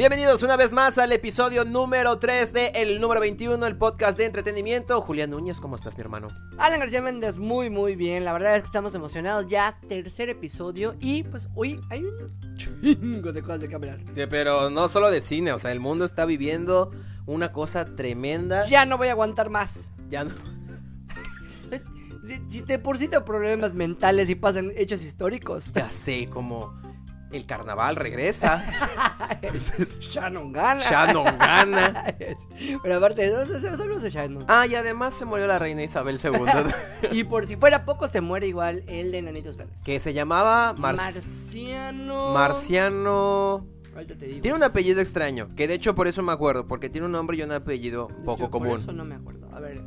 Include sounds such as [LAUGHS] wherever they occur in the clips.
Bienvenidos una vez más al episodio número 3 de El número 21, el podcast de entretenimiento. Julián Núñez, ¿cómo estás, mi hermano? Alan García Méndez, muy muy bien. La verdad es que estamos emocionados. Ya tercer episodio y pues hoy hay un chingo de cosas de que hablar. pero no solo de cine, o sea, el mundo está viviendo una cosa tremenda. Ya no voy a aguantar más. Ya no. [LAUGHS] Si de por sí tengo problemas mentales y pasan hechos históricos. Ya sé, como el carnaval regresa. [LAUGHS] Shannon gana. Shannon gana. [LAUGHS] Pero aparte de eso, eso, de Shannon. Ah, y además se murió la reina Isabel II. [LAUGHS] y por si fuera poco, se muere igual el de Nanitos Verdes. Que se llamaba Marciano. Marciano. Tiene un apellido extraño, que de hecho por eso me acuerdo, porque tiene un nombre y un apellido poco común. Por eso no me acuerdo. A ver.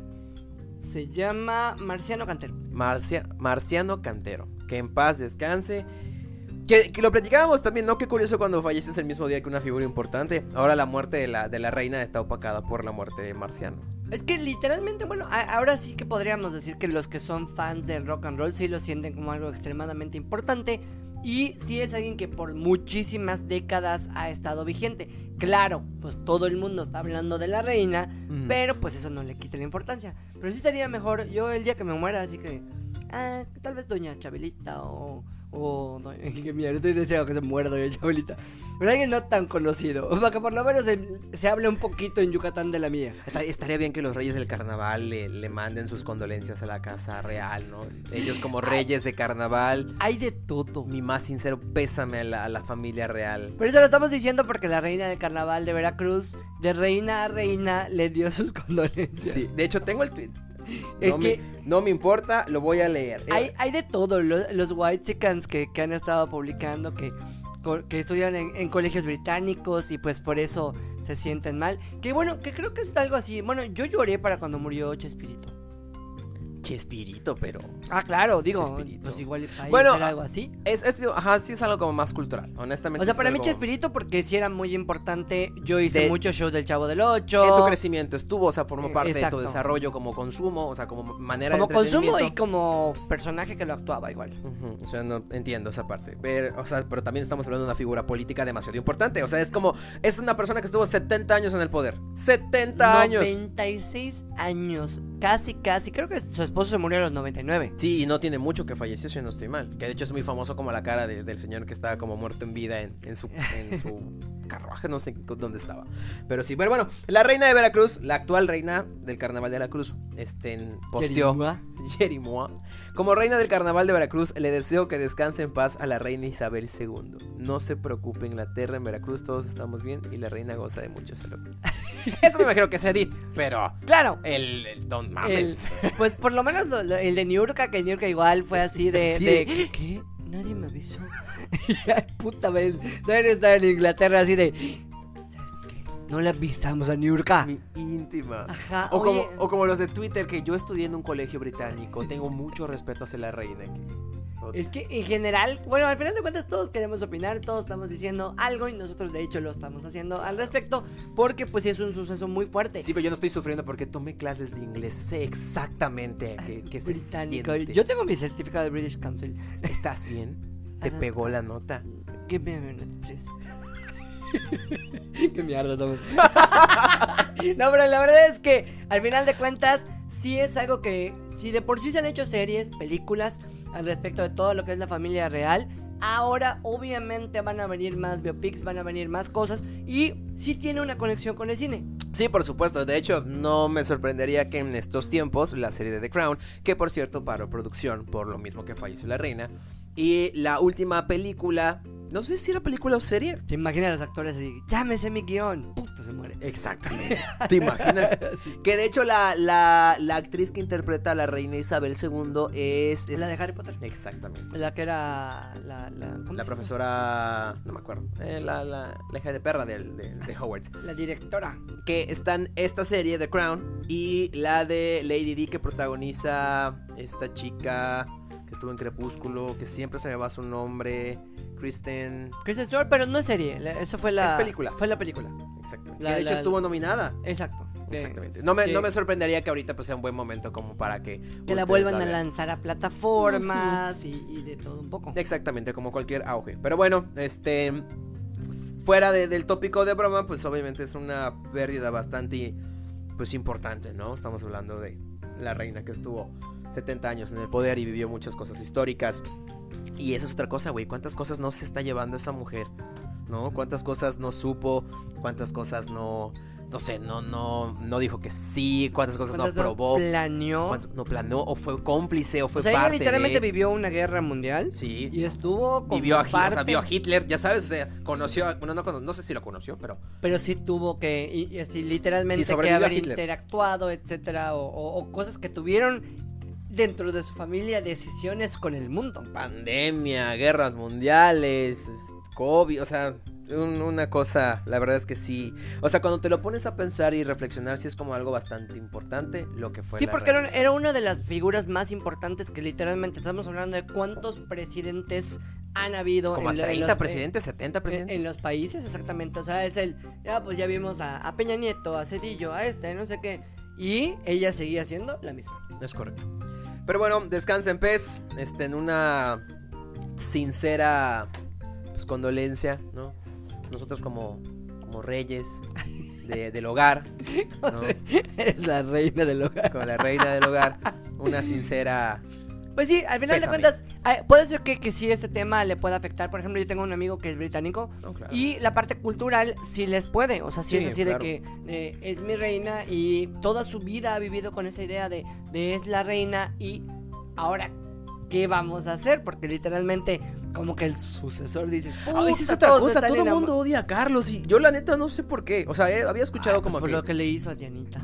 Se llama Marciano Cantero. Marcia, Marciano Cantero. Que en paz descanse. Que, lo platicábamos también, ¿no? Qué curioso cuando falleces el mismo día que una figura importante. Ahora la muerte de la, de la reina está opacada por la muerte de Marciano. Es que literalmente, bueno, ahora sí que podríamos decir que los que son fans del rock and roll sí lo sienten como algo extremadamente importante. Y sí es alguien que por muchísimas décadas ha estado vigente. Claro, pues todo el mundo está hablando de la reina, pero pues eso no le quita la importancia. Pero sí estaría mejor yo el día que me muera, así que... Ah, tal vez Doña Chabelita o Oh, no, que mierda, estoy deseando que se muera Doña Chabelita. Pero alguien no tan conocido. Para que por lo menos se, hable un poquito en Yucatán de la mía. Estaría bien que los reyes del carnaval le, manden sus condolencias a la casa real, ¿no? Ellos como reyes de carnaval. Hay de todo. Mi más sincero pésame a la, a la familia real. Pero eso lo estamos diciendo porque la reina del carnaval de Veracruz, de reina a reina, le dio sus condolencias. Sí, de hecho tengo el tweet. Es que no me importa, lo voy a leer. Hay, hay de todo, los, white chickens que, que, han estado publicando que, que estudian en, colegios británicos y pues por eso se sienten mal. Que bueno, que creo que es algo así. Bueno, yo lloré para cuando murió Chespirito. Chespirito, pero. Ah, claro, digo, pues igual bueno, algo así. Es, ajá, sí es algo como más cultural, honestamente. O sea, para mí Chespirito, porque sí era muy importante. Yo hice muchos shows del Chavo del Ocho. En tu crecimiento estuvo, o sea, formó parte de tu desarrollo como consumo, o sea, como manera como de Como consumo y como personaje que lo actuaba igual. O sea, no entiendo esa parte. Pero, o sea, pero también estamos hablando de una figura política demasiado importante. O sea, es como, es una persona que estuvo 70 años en el poder. 70 años. 96 años. Casi, casi. Creo que su esposo se murió a los 99. Sí, y no tiene mucho que falleció, si no estoy mal. Que de hecho es muy famoso como la cara del señor que estaba como muerto en vida en, su, en su [LAUGHS] carruaje, no sé dónde estaba. Pero sí, pero bueno, la reina de Veracruz, la actual reina del carnaval de Veracruz, este, posteó. Jerimoa. [LAUGHS] Como reina del carnaval de Veracruz, le deseo que descanse en paz a la reina Isabel II. No se preocupe, Inglaterra, en Veracruz todos estamos bien y la reina goza de mucha salud. [LAUGHS] Eso me imagino que es Edith, pero. Claro. El, el Don Mames. pues por lo menos el de Niurka, que Niurka igual fue así de. de ¿Qué? Nadie me avisó. [LAUGHS] Ay, puta. Nadie está en Inglaterra así de. No le avisamos a Niurka. Mi íntima. Ajá. O, como, o como los de Twitter, que yo estudié en un colegio británico. Tengo mucho respeto hacia la reina. Es que en general, bueno, al final de cuentas todos queremos opinar, todos estamos diciendo algo y nosotros de hecho lo estamos haciendo al respecto porque pues es un suceso muy fuerte. Sí, pero yo no estoy sufriendo porque tomé clases de inglés, sé exactamente qué, qué se siente. Yo tengo mi certificado de British Council. ¿Estás bien? ¿Te pegó la nota? Give me a minute, please. Qué mierda somos. [LAUGHS] no, pero la verdad es que al final de cuentas, sí es algo que, si de por sí se han hecho series, películas al respecto de todo lo que es la familia real, ahora obviamente van a venir más biopics, van a venir más cosas y sí tiene una conexión con el cine. Sí, por supuesto. De hecho, no me sorprendería que en estos tiempos la serie de The Crown, que por cierto paró producción por lo mismo que falleció la reina, y la última película no sé si era película o serie. Te imaginas a los actores así, llámese mi guion. Puta, se muere. Exactamente. ¿Te imaginas? [LAUGHS] Que de hecho la, la, la, actriz que interpreta a la reina Isabel II es, La de Harry Potter. Exactamente. La que era la... La, la profesora... No me acuerdo. Eh, la, la, la, hija de perra de, de, de Hogwarts. La directora. Que están esta serie, The Crown, y la de Lady D que protagoniza esta chica estuvo en Crepúsculo, que siempre se me va su nombre... Kristen. Kristen Stewart, pero no es serie. Eso fue la. película. Fue la película. Exactamente. de hecho estuvo nominada. Exacto. Exactamente. No me, no me sorprendería que ahorita pues, sea un buen momento como para que. Que la vuelvan a lanzar a plataformas y, de todo un poco. Exactamente, como cualquier auge. Pero bueno, este. pues, fuera de- del tópico de broma, pues obviamente es una pérdida bastante, pues importante, ¿no? Estamos hablando de la reina que estuvo 70 años en el poder y vivió muchas cosas históricas. Y eso es otra cosa, güey. ¿Cuántas cosas no se está llevando esa mujer? ¿No? ¿Cuántas cosas no supo? ¿Cuántas cosas no... No sé, no, no, no dijo que sí, cuántas cosas no ¿Cuántas no aprobó, planeó? no planeó o fue cómplice o fue o sea, ella parte literalmente de... vivió una guerra mundial. Sí. Y estuvo como Y vio a, o sea, vio a Hitler, ya sabes, o sea, conoció, a- bueno, no, sé si lo conoció, pero pero sí tuvo que, y, y así, literalmente Sí, que a haber interactuado, etcétera, o, o- o cosas que tuvieron dentro de su familia decisiones con el mundo. pandemia, guerras mundiales, COVID, o sea, un- una cosa, la verdad es que sí. O sea, cuando te lo pones a pensar y reflexionar, sí es como algo bastante importante lo que fue. Sí, la porque era, una de las figuras más importantes que literalmente estamos hablando de cuántos presidentes han habido Como en, lo- en 30 los, presidentes, 70 en- presidentes. en los países, exactamente. O sea, es el, ya pues ya vimos a, a Peña Nieto, a Cedillo, a este, no sé qué. Y ella seguía siendo la misma. Es correcto. Pero bueno, descansa en paz, este, en una sincera pues, condolencia, ¿no? Nosotros como, como reyes de- del hogar, ¿no? [LAUGHS] es la reina del hogar. Como la reina del hogar, una sincera... Pues sí, al final Pésame. de cuentas, puede ser que, que sí este tema le pueda afectar. Por ejemplo, yo tengo un amigo que es británico claro. y la parte cultural sí les puede. O sea, sí, Sí, es así claro. de que eh, es mi reina y toda su vida ha vivido con esa idea de, de es la reina y ahora, ¿qué vamos a hacer? Porque literalmente, como que el sucesor dice: A veces es "Puta, otra cosa, todo el enamo-". mundo odia a Carlos y yo la neta no sé por qué. O sea, eh, había escuchado Ah, pues como por que... lo que le hizo a Dianita.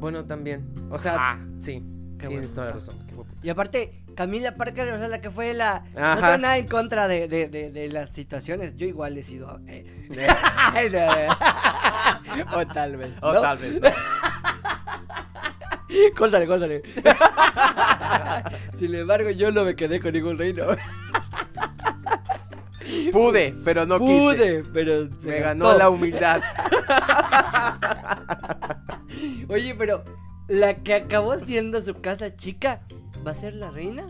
Bueno, también. O sea, Ah, sí, qué tienes bueno. toda la razón. Y aparte, Camila Parker, o sea, la que fue la. No tengo nada en contra de, de, de, de las situaciones. Yo igual he sido. eh, [LAUGHS] [LAUGHS] o tal vez. O tal vez. ¿no? [LAUGHS] Córtale, córtale. Sin embargo, yo no me quedé con ningún reino. Pude, pero no quise. Pude, pero. Me ganó la humildad. Oye, pero. La que acabó siendo su casa chica, ¿va a ser la reina?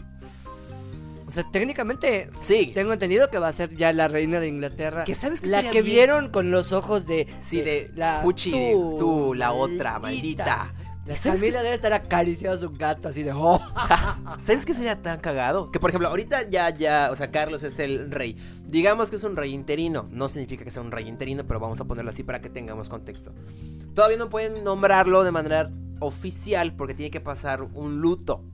O sea, técnicamente. Sí. Tengo entendido que va a ser ya la reina de Inglaterra. Que sabes que La que bien? vieron con los ojos de. Sí, de la Fuchi, tú, la otra, maldita. La ¿Sabes Camila debe estar acariciando a su gato así de. "Oh". [LAUGHS] ¿Sabes qué sería tan cagado? Que por ejemplo, ahorita ya, ya, o sea, Carlos es el rey. Digamos que es un rey interino. No significa que sea un rey interino, pero vamos a ponerlo así para que tengamos contexto. Todavía no pueden nombrarlo de manera oficial porque tiene que pasar un luto.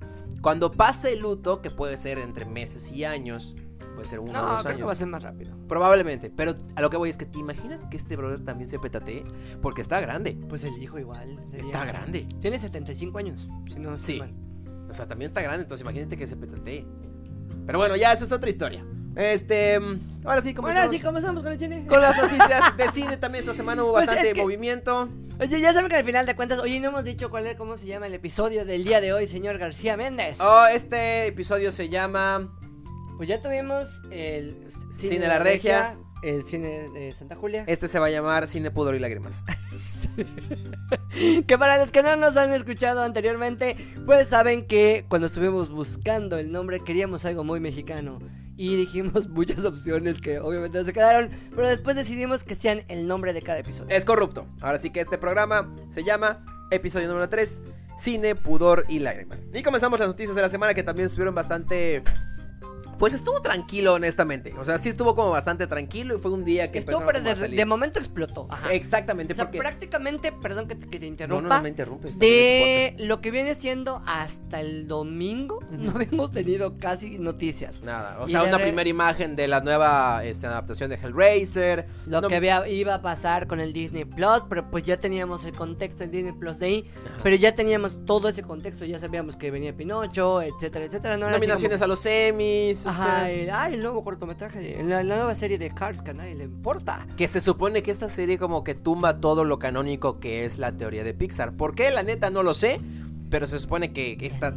Cuando pase el luto, que puede ser entre meses y años, puede ser uno o No, dos creo que va a años. ser más rápido. Probablemente, pero a lo que voy es que te imaginas que este brother también se petatee porque está grande. Pues el hijo igual. sería- Está grande. Tiene 75 años, si no estoy Sí. mal. O sea, también está grande, entonces imagínate que se petatee. Pero bueno, ya eso es otra historia. Este, ahora sí, comenzamos así comenzamos con el cine. con las noticias [LAUGHS] de cine también esta semana hubo Pues bastante es que- movimiento. Oye, ya saben que al final de cuentas, oye, no hemos dicho cuál es, cómo se llama el episodio del día de hoy, señor García Méndez. Oh, este episodio se llama Pues ya tuvimos el Cine de la Regia. El cine de Santa Julia. este se va a llamar Cine Pudor y Lágrimas. [LAUGHS] Que para los que no nos han escuchado anteriormente, pues saben que cuando estuvimos buscando el nombre queríamos algo muy mexicano. Y dijimos [LAUGHS] muchas opciones que obviamente no se quedaron, pero después decidimos que sean el nombre de cada episodio. Es corrupto. Ahora sí que este programa se llama episodio número 3, Cine, Pudor y Lágrimas. Y comenzamos las noticias de la semana que también estuvieron bastante Pues estuvo tranquilo, honestamente. O sea, sí estuvo como bastante tranquilo y fue un día que Estuvo, pero de, de momento explotó. Ajá. Exactamente, O sea, porque... prácticamente, perdón que te, que te No, interrumpa. no, no me interrumpes. de lo que viene siendo hasta el domingo, [LAUGHS] no habíamos tenido casi noticias. Nada, o Y sea, una re- primera imagen de la nueva este, adaptación de Hellraiser. Lo No- que había, iba a pasar con el Disney Plus, pero pues ya teníamos el contexto del Disney Plus de ahí. Ajá. Pero ya teníamos todo ese contexto, ya sabíamos que venía Pinocho, etcétera, etcétera. No Nominaciones como- a los semis. Ajá, el, ah, el nuevo cortometraje, la, la nueva serie de Cars que a nadie le importa. Que se supone que esta serie como que tumba todo lo canónico que es la teoría de Pixar. ¿Por qué? La neta no lo sé. Pero se supone que esta,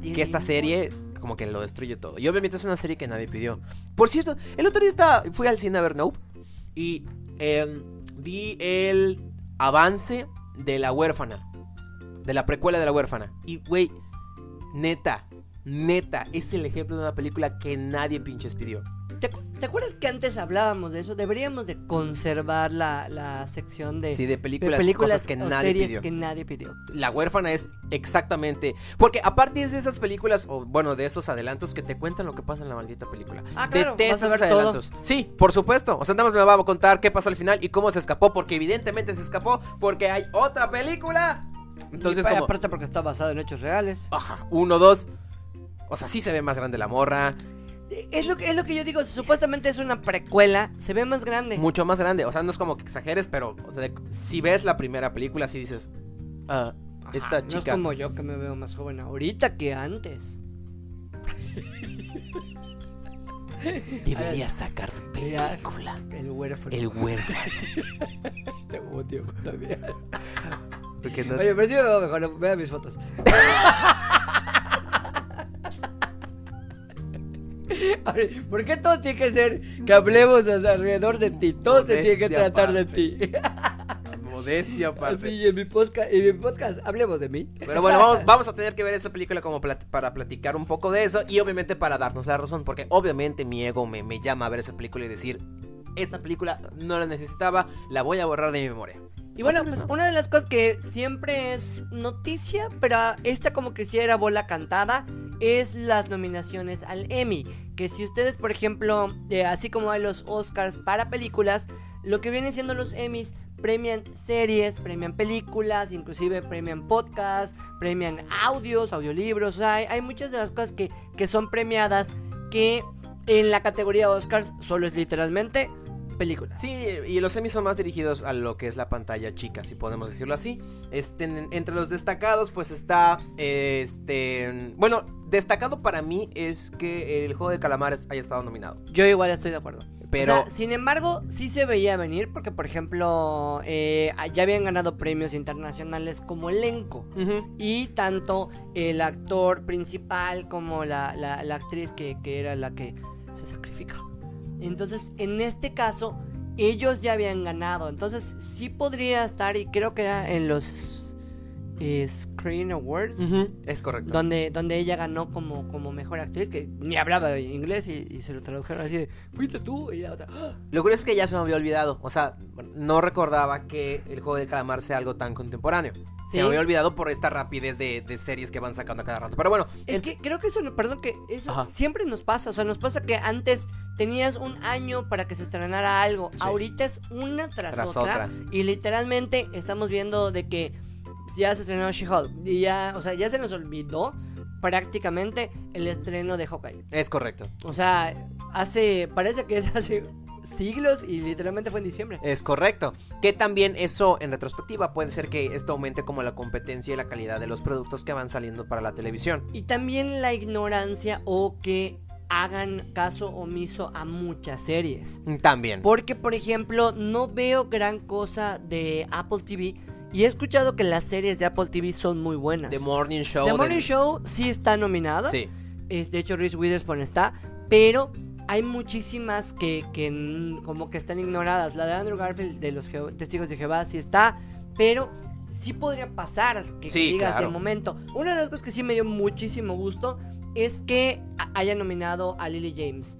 que esta serie como que lo destruye todo. Y obviamente es una serie que nadie pidió. Por cierto, el otro día estaba, fui al cine a ver Nope. Y em, vi el avance de la huérfana. De la precuela de la huérfana. Y, güey, neta, neta, es el ejemplo de una película que nadie pinches pidió. ¿Te, acu- te acuerdas que antes hablábamos de eso? Deberíamos de conservar la, la sección de, Sí, de de películas, películas cosas que o nadie series pidió. que nadie pidió. La huérfana es exactamente. Porque aparte es de esas películas, o bueno, de esos adelantos que te cuentan lo que pasa en la maldita película. Ah, claro, Detesto vas a ver esos todo. adelantos. Sí, por supuesto. O sea, nada más me va a contar qué pasó al final y cómo se escapó. Porque evidentemente se escapó. Porque hay otra película. Entonces, y como. aparte porque está basado en hechos reales. Ajá, uno, dos. O sea, sí se ve más grande la morra. Es lo, que, es lo que yo digo, supuestamente es una precuela, se ve más grande. Mucho más grande. O sea, no es como que exageres, pero o sea, si ves la primera película, sí dices. Ajá, esta No es chica. como yo que me veo más joven ahorita que antes. [LAUGHS] Deberías sacar tu película. El huérfano. El huérfano. [LAUGHS] Te odio también. Porque no- Oye, pero sí me veo mejor, vea mis fotos. [LAUGHS] [LAUGHS] ¿Por qué todo tiene que ser que hablemos alrededor de ti? Todo se tiene que Modestia tratar de ti. [LAUGHS] Modestia aparte. Así, en mi, podcast, en mi podcast, hablemos de mí. Pero bueno, vamos, vamos a tener que ver esa película como plat- para platicar un poco de eso y obviamente para darnos la razón, porque obviamente mi ego me, me llama a ver esa película y decir, esta película no la necesitaba, la voy a borrar de mi memoria. Y bueno, pues una de las cosas que siempre es noticia, pero esta como que sí era bola cantada, es las nominaciones al Emmy. Que si ustedes, por ejemplo, eh, así como hay los Oscars para películas, lo que vienen siendo los Emmys premian series, premian películas, inclusive premian podcasts, premian audios, audiolibros. O sea, hay, hay muchas de las cosas que, que son premiadas que en la categoría Oscars solo es literalmente películas. Sí, y los Emmys son más dirigidos a lo que es la pantalla chica, si podemos decirlo así. Este, en- entre los destacados, pues está, este, bueno, destacado para mí es que el juego de calamares haya estado nominado. Yo igual estoy de acuerdo. Pero- O sea, sin embargo, sí se veía venir porque, por ejemplo, eh, ya habían ganado premios internacionales como elenco. Y tanto el actor principal como la, la- la actriz que, que era la que se sacrifica. Entonces, en este caso, ellos ya habían ganado. Entonces, sí podría estar, y creo que era en los eh, Screen Awards. Es correcto. Donde, donde ella ganó como, como mejor actriz, que ni hablaba inglés y, y se lo tradujeron así de, fuiste tú y la otra. "Ah". Lo curioso es que ya se me había olvidado. O sea, no recordaba que el juego del calamar sea algo tan contemporáneo. Se me había olvidado por esta rapidez de, de series que van sacando a cada rato. Pero bueno, Es que creo que eso, no- perdón, que eso Ajá. siempre nos pasa. O sea, nos pasa que antes tenías un año para que se estrenara algo. Sí. Ahorita es una tras, Tras otra, otra. Y literalmente estamos viendo de que ya se estrenó She-Hulk. Y ya, o sea, ya se nos olvidó prácticamente el estreno de Hawkeye. es correcto. O sea, hace, parece que es hace siglos y literalmente fue en diciembre. Es correcto. Que también eso, en retrospectiva, puede ser que esto aumente como la competencia y la calidad de los productos que van saliendo para la televisión. Y también la ignorancia o que hagan caso omiso a muchas series. También. Porque, por ejemplo, no veo gran cosa de Apple TV. Y he escuchado que las series de Apple TV son muy buenas. The Morning Show. The de- Morning Show sí está nominada. Sí. Es, de hecho, Reese Witherspoon está. Pero hay muchísimas que, que como que están ignoradas. La de Andrew Garfield de los Je- Testigos de Jehová sí está. Pero sí podría pasar que, Sí, digas claro. de momento. Una de las cosas que sí me dio muchísimo gusto es que haya nominado a Lily James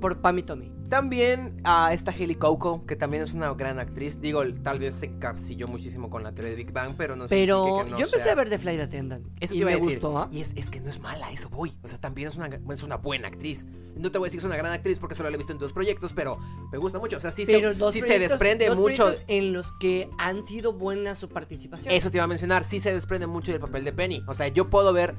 por Pam y Tommy. También a esta Haley Coco, que también es una gran actriz. Digo, tal vez se encapsilló muchísimo con la teoría de Big Bang, pero no Pero que no yo empecé sea- a ver The Flight Attendant. Eso y te iba me a decir. gustó. ¿ah? Y es, es que no es mala, eso voy. O sea, también es una, es una buena actriz. No te voy a decir que es una gran actriz porque solo la he visto en dos proyectos, pero me gusta mucho. O sea, sí, Pero se, sí se desprende mucho. en los que han sido buena su participación. Eso te iba a mencionar, sí se desprende mucho del papel de Penny. O sea, yo puedo ver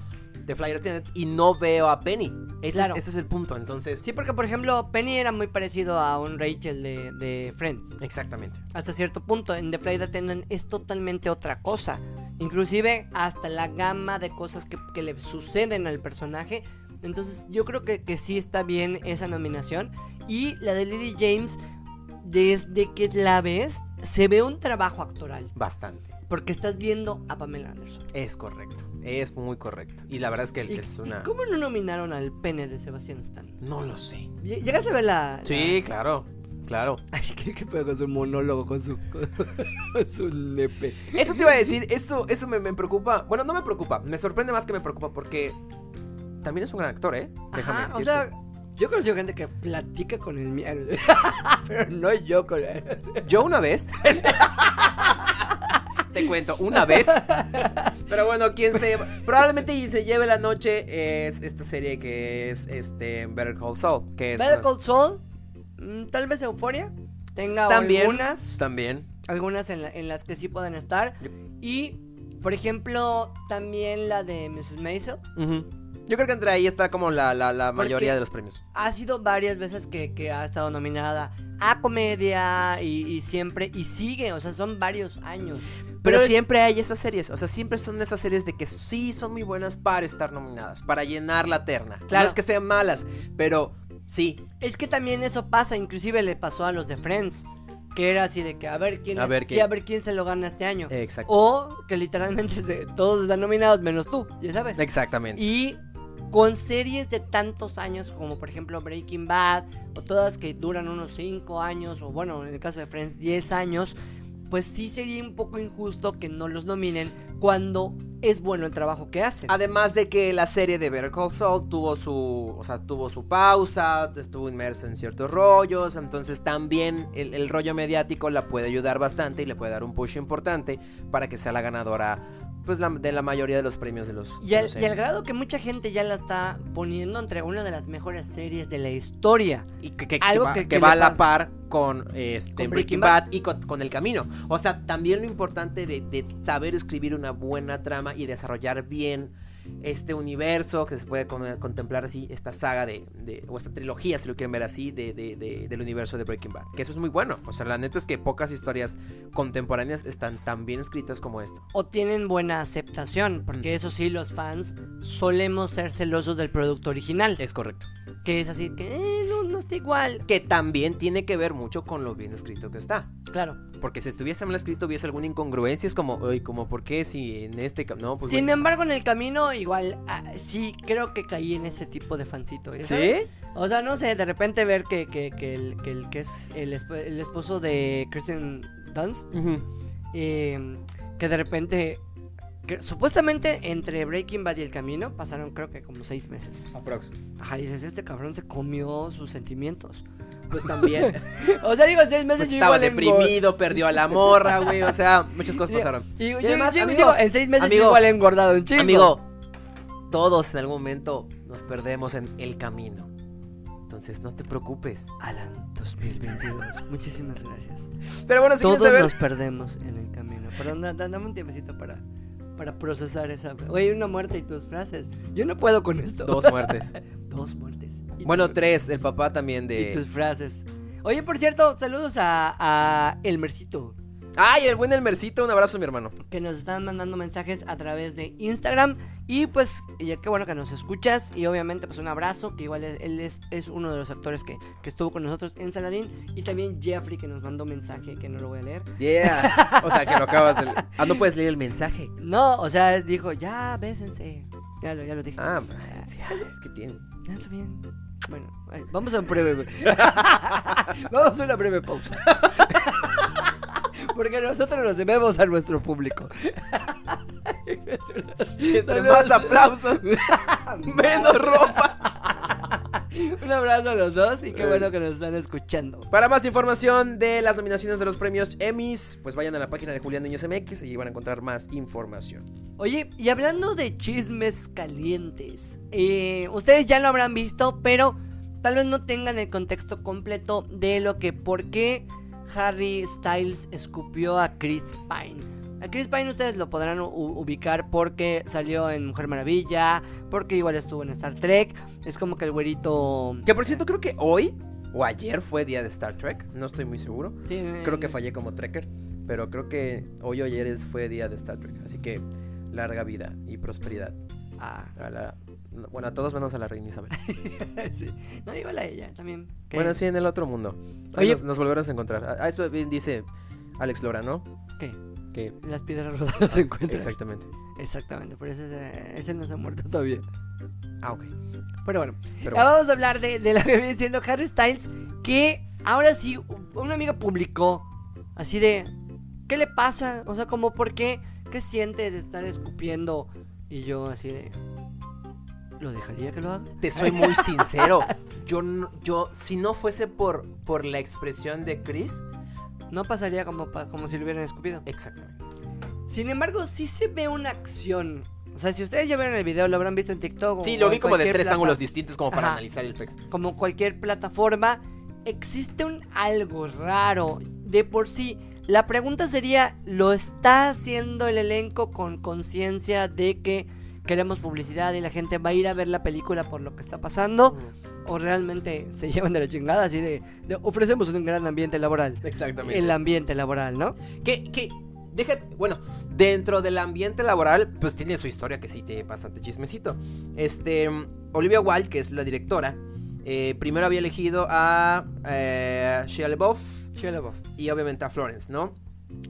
The Flyer Attendant y no veo a Penny. Ese, Claro. es, ese es el punto, entonces. Sí, porque por ejemplo, Penny era muy parecido a un Rachel de, de Friends. Exactamente. Hasta cierto punto, en The Flight Attendant es totalmente otra cosa. Inclusive hasta la gama de cosas que, que le suceden al personaje. Entonces yo creo que, que sí está bien esa nominación. Y la de Lily James, desde que la ves, se ve un trabajo actoral. Bastante. Porque estás viendo a Pamela Anderson. Es correcto. Es muy correcto. Y la verdad es que ¿Y, es y una. cómo no nominaron al pene de Sebastián Stan? No lo sé. Ll- ¿Llegaste a ver la...? Sí, claro. Claro. [LAUGHS] Ay, ¿qué, qué pedo con su monólogo, con su, con su nepe? Eso te iba a decir, eso, eso me, me preocupa. Bueno, no me preocupa, me sorprende más que me preocupa porque también es un gran actor, ¿eh? Déjame Ajá, o decirte. sea, Yo conozco gente que platica con el miedo. [LAUGHS] Pero no yo con él. Yo una vez. [LAUGHS] Te cuento, una vez. Pero bueno, quien se. Probablemente se lleve la noche es esta serie que es este Better Call Saul. Que es Better Call Saul, mm, tal vez Euforia. Tenga También. algunas. También. Algunas en, la- en las que sí pueden estar. Y, por ejemplo, también la de Mrs. Maisel. Yo creo que entre ahí está como la, la, la Porque- mayoría de los premios. Ha sido varias veces que, que ha estado nominada a comedia y, y siempre. Y sigue, o sea, son varios años. Pero, siempre hay esas series, o sea, siempre son esas series de que sí son muy buenas para estar nominadas, para llenar la terna. Claro. No es que estén malas, pero sí. Es que también eso pasa, inclusive le pasó a los de Friends. Que era así de que a ver quién, A es- ver que quién. a ver quién se lo gana este año. Exacto. O que literalmente se- todos están nominados menos tú, ya sabes. Exactamente. Y con series de tantos años como por ejemplo Breaking Bad o todas que duran unos 5 años o bueno, en el caso de Friends 10 años, pues sí sería un poco injusto que no los nominen cuando es bueno el trabajo que hacen. Además de que la serie de Better Call Saul tuvo su, o sea, tuvo su pausa, estuvo inmerso en ciertos rollos, entonces también el, el rollo mediático la puede ayudar bastante y le puede dar un push importante para que sea la ganadora, pues, la- de la mayoría de los premios de los. Y al, y grado que mucha gente ya la está poniendo entre una de las mejores series de la historia. y que, que- que algo va, que- que que va a la par con este Con Breaking Bad, y con, con El Camino. O sea, también lo importante de, de saber escribir una buena trama y desarrollar bien este universo que se puede con- contemplar así, esta saga de, de- o esta trilogía, si lo quieren ver así, de, de- de- del universo de Breaking Bad. Que eso es muy bueno. O sea, la neta es que pocas historias contemporáneas están tan bien escritas como esta. O tienen buena aceptación, porque eso sí, los fans solemos ser celosos del producto original. Es correcto. Que es así, que eh, no, no está igual. Que también tiene que ver mucho con lo bien escrito que está. Claro. Porque si estuviese mal escrito, hubiese alguna incongruencia. Es como, "Ay, como ¿por qué si en este... No, pues Sin bueno". embargo, en el camino, igual, ah, sí, creo que caí en ese tipo de fancito. ¿Sí? O sea, no sé, de repente ver que, que, que el, que el que es el, esp- el esposo de Kristen Dunst, eh, que de repente, que supuestamente entre Breaking Bad y el camino pasaron creo que como seis meses. Aprox. Ajá, dices, este cabrón se comió sus sentimientos. Pues [LAUGHS] también. O sea, digo, seis meses Pues yo estaba deprimido, perdió a la morra, güey. O sea, muchas cosas [LAUGHS] pasaron. Y yo- además, yo amigo, digo, en seis meses yo amigo, igual he engordado un chingo. Amigo, todos en algún momento nos perdemos en el camino. Entonces, no te preocupes. Alan 2022, muchísimas gracias. Pero bueno, si Todos saber... nos perdemos en el camino. Pero da- da- dame un tiempecito para, para procesar esa. Oye, una muerte y tus frases. Yo no puedo con esto. Dos muertes. [LAUGHS] Dos muertes. Y Bueno, tres. El papá también Y tus de... frases. Oye, por cierto, saludos a, a Elmercito. ¡Ay, el buen Elmercito! Un abrazo, mi hermano. Que nos están mandando mensajes a través de Instagram. Y pues, ya qué bueno que nos escuchas. Y obviamente, pues un abrazo. Que igual es- él es, es uno de los actores que, que estuvo con nosotros en Saladín. Y también Jeffrey, que nos mandó mensaje que no lo voy a leer. Yeah. O sea, que lo acabas de... [LAUGHS] Ah, no puedes leer el mensaje. No, o sea, dijo, ya, bésense. Ya lo, ya lo dije. Ah, pues, es que tiene... Ya está bien. Bueno, ay, vamos a un breve. [LAUGHS] [LAUGHS] vamos a una breve pausa. Porque nosotros nos debemos a nuestro público. Entre más aplausos, [LAUGHS] menos ropa. Un abrazo a los dos y qué bueno que nos están escuchando. Para más información de las nominaciones de los premios Emmys, pues vayan a la página de Julián Niños MX y van a encontrar más información. Oye, y hablando de chismes calientes, eh, ustedes ya lo habrán visto, pero tal vez no tengan el contexto completo de lo que, por qué Harry Styles escupió a Chris Pine. A Chris Pine ustedes lo podrán ubicar porque salió en Mujer Maravilla, porque igual estuvo en Star Trek, es como que el güerito... Que por cierto, creo que hoy o ayer fue día de Star Trek, no estoy muy seguro. Sí, Creo que eh, fallé como trekker, pero creo que hoy o ayer fue día de Star Trek. Así que larga vida y prosperidad. ah, A la- no, bueno, a todos menos a la reina Isabel. [LAUGHS] sí. No, igual a ella también. Bueno, sí, en el otro mundo. Ahí Oye- nos, nos volveremos a encontrar. Ah, eso bien dice Alex Lora, ¿no? ¿Qué? Que Las piedras rodadas se encuentran. exactamente. Exactamente, por eso ese, ese no se ha muerto todavía. Ah, ok. Pero bueno, Pero ya vamos a hablar de, de lo que viene siendo Harry Styles, que ahora sí, una amiga publicó así de, ¿qué le pasa? O sea, como, ¿por qué? ¿Qué siente de estar escupiendo? Y yo así de, lo dejaría que lo haga. Te soy muy sincero. [LAUGHS] Yo, yo si no fuese por, por la expresión de Chris, No pasaría como, como si lo hubieran escupido. exactamente. Sin embargo, sí se ve una acción. O sea, si ustedes ya vieron el video, lo habrán visto en TikTok. o Sí, lo vi como de tres plata- ángulos distintos como para Ajá. analizar el pex. Como cualquier plataforma, existe un algo raro. De por sí, la pregunta sería, ¿lo está haciendo el elenco con conciencia de que queremos publicidad y la gente va a ir a ver la película por lo que está pasando? ¿O realmente se [LAUGHS] llevan de la chingada así de, de ofrecemos un gran ambiente laboral? Exactamente. El ambiente laboral, ¿no? Que, que, deja, bueno, dentro del ambiente laboral, pues tiene su historia que sí tiene bastante chismecito. Este, Olivia Wilde, que es la directora, eh, primero había elegido a eh, Shia LaBeouf Shia LaBeouf. y obviamente a Florence, ¿no?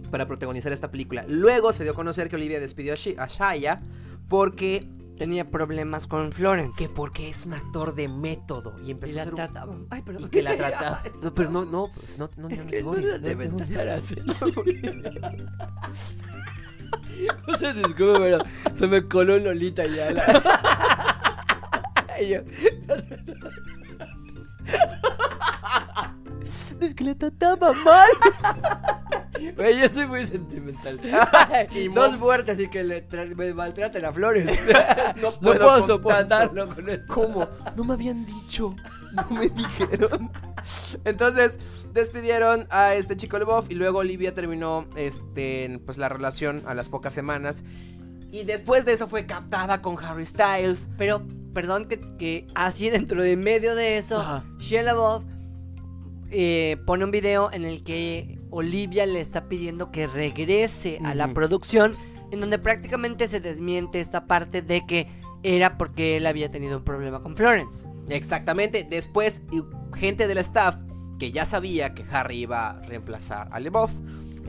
Para protagonizar esta película. Luego se dio a conocer que Olivia despidió a, Shi- a Shia porque Tenía problemas con Florence. que porque es un actor de método y y empezó la a hacer un- trataban. Ay, perdón. y que la trata no, pero no no pues no no, no, no, Que no la no, tratar así. No se disculpe, pero se me coló Lolita ya. La... Y yo, es que la trataba mal [LAUGHS] güey, yo soy muy sentimental. [LAUGHS] Y Dos muertes y que le tra- me maltraten a Flores. [LAUGHS] no No puedo, con soportarlo con eso. ¿Cómo? No me habían dicho. No me dijeron. Entonces, despidieron a este chico LeBoff y luego Olivia terminó este, pues, la relación a las pocas semanas. Y después de eso fue captada con Harry Styles. Pero, perdón que, que así dentro de medio de eso, Ajá. Shia LaBeouf eh, pone un video en el que Olivia le está pidiendo que regrese a la producción, en donde prácticamente se desmiente esta parte de que era porque él había tenido un problema con Florence. Exactamente. Después, gente del staff que ya sabía que Harry iba a reemplazar a LeBoff,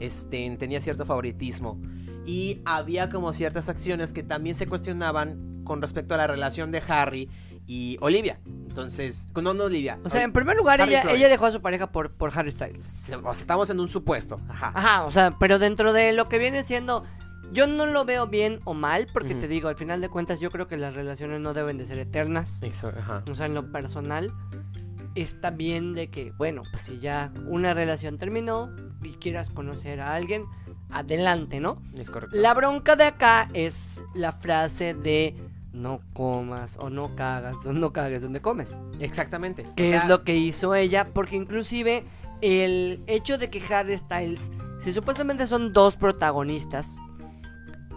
este, tenía cierto favoritismo. Y había como ciertas acciones que también se cuestionaban con respecto a la relación de Harry y Olivia. Entonces, no, no Olivia. O sea, en primer lugar, Harry ella, Flores. ella dejó a su pareja por, por Harry Styles. se- o sea, estamos en un supuesto. Ajá. Ajá, o sea, pero dentro de lo que viene siendo... Yo no lo veo bien o mal, porque Ujú. te digo, al final de cuentas yo creo que las relaciones no deben de ser eternas. Eso, ajá. O sea, en lo personal, está bien de que, bueno, pues si ya una relación terminó y quieras conocer a alguien, adelante, ¿no? Es correcto. La bronca de acá es la frase de no comas o no cagas, [LAUGHS] no cagues donde comes. Exactamente. Que O sea, es lo que hizo ella, porque inclusive el hecho de que Harry Styles, si supuestamente son dos protagonistas,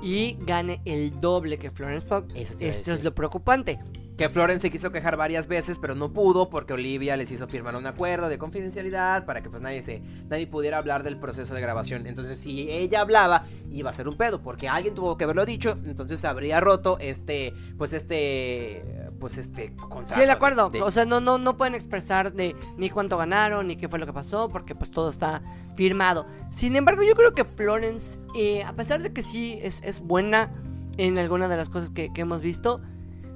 y gane el doble que Florence Pugh, esto es lo preocupante. Que Florence se quiso quejar varias veces, pero no pudo porque Olivia les hizo firmar un acuerdo de confidencialidad para que pues nadie se nadie pudiera hablar del proceso de grabación. Entonces, si ella hablaba, iba a ser un pedo, porque alguien tuvo que haberlo dicho, entonces se habría roto este pues este pues este contrato. Sí, el acuerdo. de- O sea, no, no, no pueden expresar de ni cuánto ganaron, ni qué fue lo que pasó, porque pues todo está firmado. Sin embargo, yo creo que Florence, eh, a pesar de que sí es, es buena en alguna de las cosas que, que hemos visto,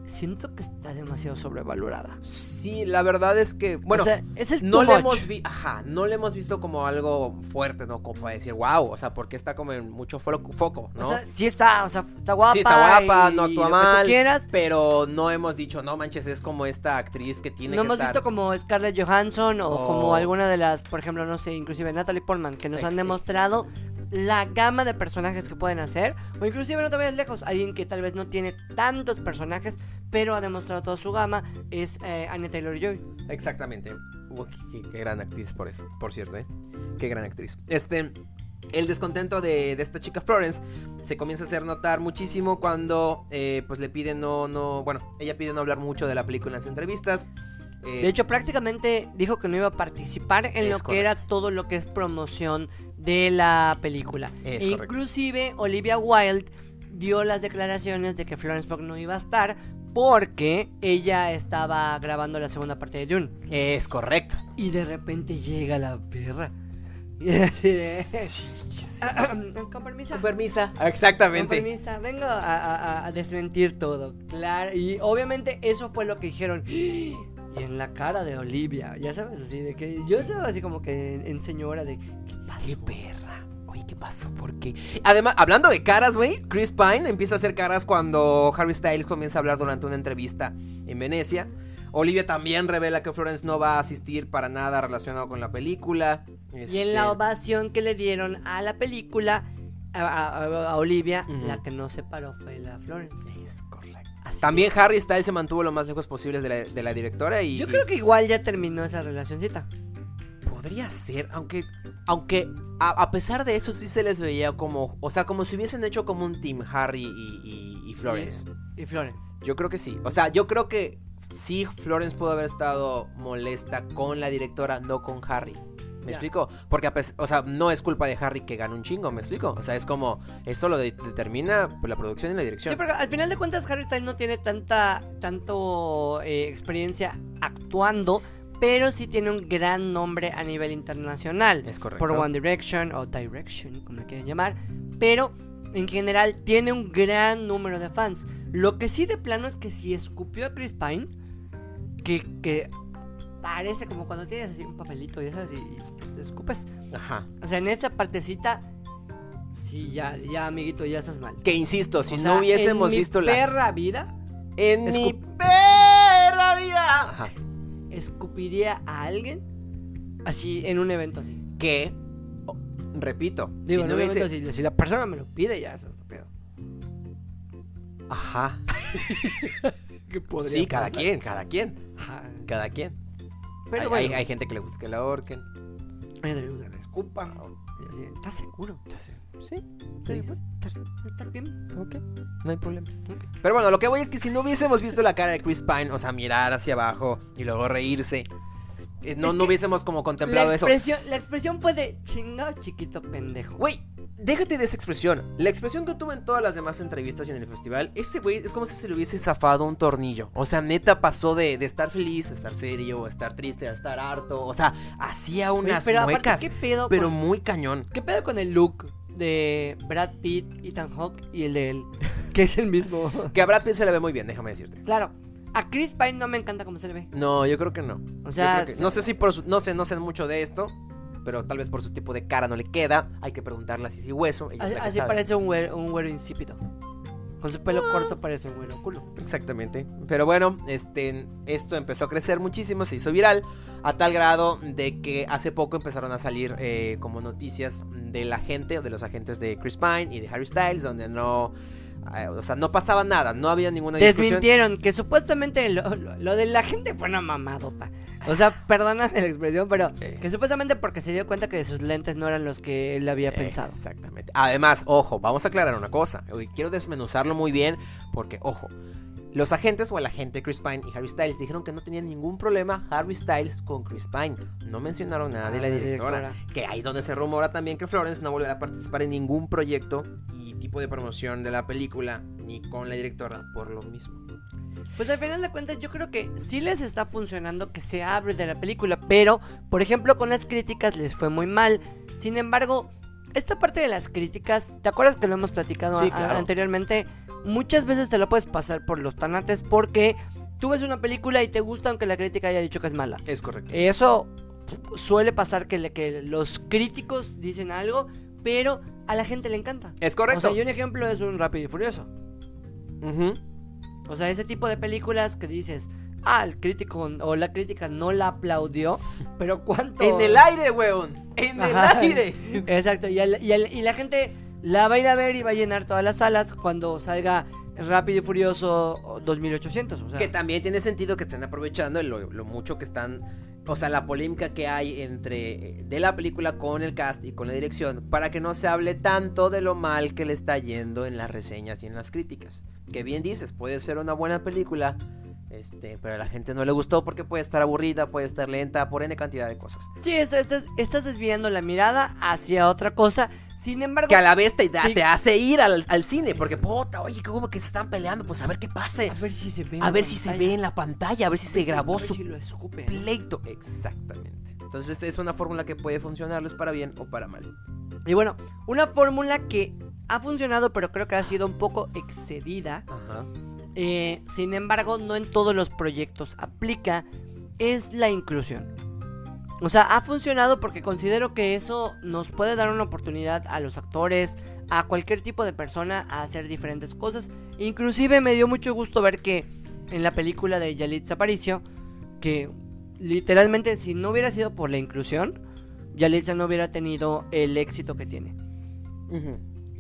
siento que está demasiado sobrevalorada. Sí, la verdad es que bueno, o sea, es el no le hemos vi- ajá, no le hemos visto como algo fuerte, ¿no? Como para decir, wow, o sea, porque está como en mucho fo- foco, ¿no? O sea, sí está, o sea, está guapa. Sí, está guapa, y no actúa mal, quieras. pero no hemos dicho, no manches, es como esta actriz que tiene No que hemos estar... visto como Scarlett Johansson o como alguna de las, por ejemplo, no sé, inclusive Natalie Portman, que nos han Ex- demostrado la gama de personajes que pueden hacer. O inclusive no te vayas lejos, alguien que tal vez no tiene tantos personajes, pero ha demostrado toda su gama, es eh, Anya Taylor-Joy. Exactamente. Uy, qué, gran actriz, por eso, por cierto, ¿eh? Qué gran actriz. Este, el descontento de, de esta chica Florence se comienza a hacer notar muchísimo cuando, eh, pues le piden no, no, bueno, ella pide no hablar mucho de la película en las entrevistas. Eh, De hecho, prácticamente dijo que no iba a participar en lo que era todo lo que es promoción de la película. E inclusive Olivia Wilde dio las declaraciones de que Florence Pugh no iba a estar porque ella estaba grabando la segunda parte de Dune. es correcto. Y de repente llega la perra. Con permiso. Con permisa. Con Exactamente. permiso, vengo a, a- a desmentir todo. Claro, y obviamente eso fue lo que dijeron. Y en la cara de Olivia, ya sabes, así de que yo estaba así como que en, en señora de ¿qué pasó? Qué perra. Oye, ¿qué pasó? ¿Por qué? Además, hablando de caras, güey, Chris Pine empieza a hacer caras cuando Harry Styles comienza a hablar durante una entrevista en Venecia. Olivia también revela que Florence no va a asistir para nada relacionado con la película. Y en la Este, ovación que le dieron a la película, a, a- a Olivia, la que no se paró fue la Florence. Es. Así También Harry Styles se mantuvo lo más lejos posible de la, de la directora y... Yo y creo que igual ya terminó esa relacioncita. Podría ser, aunque... Aunque a, a pesar de eso sí se les veía como... O sea, como si hubiesen hecho como un team Harry y, y- y Florence. Y Florence. Yo creo que sí. O sea, yo creo que sí Florence pudo haber estado molesta con la directora, no con Harry. ¿Me explico? Porque, o sea, no es culpa de Harry que gane un chingo, ¿me explico? O sea, es como, esto lo de- determina pues, la producción y la dirección. Sí, porque al final de cuentas Harry Styles no tiene tanta tanto eh, experiencia actuando, pero sí tiene un gran nombre a nivel internacional. Es correcto. Por One Direction o Direction, como le quieren llamar. Pero en general tiene un gran número de fans. Lo que sí de plano es que si escupió a Chris Pine, que, que parece como cuando tienes así un papelito, ya sabes, y, y escupes. Ajá. O sea, en esa partecita, sí, ya, ya, amiguito, ya estás mal. Que insisto, si O no sea, hubiésemos en mi visto la... perra vida, En mi perra vida. Ajá. escupiría a alguien así en un evento así. Que, oh, repito, Digo, si no hubiese... evento la persona me lo pide, ya es otro pedo. Ajá. [LAUGHS] ¿Qué Sí, cada quien, cada quien, Ajá. cada quien. Pero hay, bueno, hay- hay gente que le gusta que la ahorquen. hay gente que le gusta que la escupan. así, ¿Estás seguro? Sí, ¿Estás ¿Estás bien? ok, no hay problema. Pero bueno, lo que voy es que si no hubiésemos visto la cara de Chris Pine, o sea, mirar hacia abajo y luego reírse, eh, no, no hubiésemos como contemplado La eso. la expresión fue de chingado chiquito pendejo. Güey, déjate de esa expresión. La expresión que tuvo en todas las demás entrevistas y en el festival, ese güey es como si se le hubiese zafado un tornillo. O sea, neta pasó de, de estar feliz a estar serio, a estar triste, a estar harto. O sea, hacía unas pero aparte, muecas, ¿qué pedo, pero con, muy cañón. ¿qué pedo con el look de Brad Pitt, Ethan Hawke y el de él? [LAUGHS] Que es el mismo. [LAUGHS] Que a Brad Pitt se le ve muy bien, déjame decirte. claro, a Chris Pine no me encanta cómo se le ve. No, yo creo que no. O sea, no sé si por su- no sé, no sé mucho de esto, pero tal vez por su tipo de cara no le queda. Hay que preguntarle así si hueso. ella así, sabe. parece un güero, un güero insípido. Con su pelo corto parece un güero culo. Exactamente. Pero bueno, este, esto empezó a crecer muchísimo, se hizo viral, a tal grado de que hace poco empezaron a salir eh, como noticias de la gente, de los agentes de Chris Pine y de Harry Styles, donde no, o sea, no pasaba nada, no había ninguna discusión. Desmintieron que supuestamente lo, lo- lo de la gente fue una mamadota. O sea, [LAUGHS] perdóname la expresión, pero que supuestamente porque se dio cuenta que sus lentes no eran los que él había pensado. Exactamente. Además, ojo, vamos a aclarar una cosa. Quiero desmenuzarlo muy bien porque, ojo, los agentes o el agente Chris Pine y Harry Styles dijeron que no tenían ningún problema Harry Styles con Chris Pine. No mencionaron nada de Ah, la directora. Que ahí donde se rumora también que Florence no volverá a participar en ningún proyecto y tipo de promoción de la película ni con la directora por lo mismo. Pues al final de cuentas yo creo que sí les está funcionando que se hable de la película, pero por ejemplo con las críticas les fue muy mal. Sin embargo, esta parte de las críticas, ¿te acuerdas que lo hemos platicado Sí, claro. anteriormente? Muchas veces te lo puedes pasar por los tanates porque tú ves una película y te gusta aunque la crítica haya dicho que es mala. Es correcto. Eso suele pasar que, le- que los críticos dicen algo, pero a la gente le encanta. Es correcto. O sea, y un ejemplo es un Rápido y Furioso. O sea, ese tipo de películas que dices, ah, el crítico o la crítica no la aplaudió, pero ¿cuánto? En el aire, weón. En Ajá. el aire. [LAUGHS] Exacto, y, y la gente la va a ir a ver y va a llenar todas las salas cuando salga Rápido y Furioso 2800. O sea, Que también tiene sentido que estén aprovechando lo, lo mucho que están, o sea, la polémica que hay entre eh, de la película con el cast y con la dirección, para que no se hable tanto de lo mal que le está yendo en las reseñas y en las críticas. Que bien dices, puede ser una buena película, este, pero a la gente no le gustó porque puede estar aburrida, puede estar lenta, por N cantidad de cosas. sí, estás, estás- estás desviando la mirada hacia otra cosa. Sin embargo, Que a la vez te, da- Sí. te hace ir al, al cine, porque puta, oye, como que se están peleando, pues a ver qué pase. a ver si se ve. en A ver si se ve en la pantalla, a ver si a se ver grabó a ver su si lo escupe. pleito. Exactamente. Entonces, esta es una fórmula que puede funcionarles para bien o para mal. Y bueno, una fórmula que ha funcionado, pero creo que ha sido un poco excedida. Ajá. Eh, sin embargo, no en todos los proyectos aplica. Es la inclusión. O sea, ha funcionado porque considero que eso nos puede dar una oportunidad a los actores, a cualquier tipo de persona a hacer diferentes cosas. Inclusive me dio mucho gusto ver que en la película de Yalitza Aparicio, que literalmente si no hubiera sido por la inclusión, Yalitza no hubiera tenido el éxito que tiene.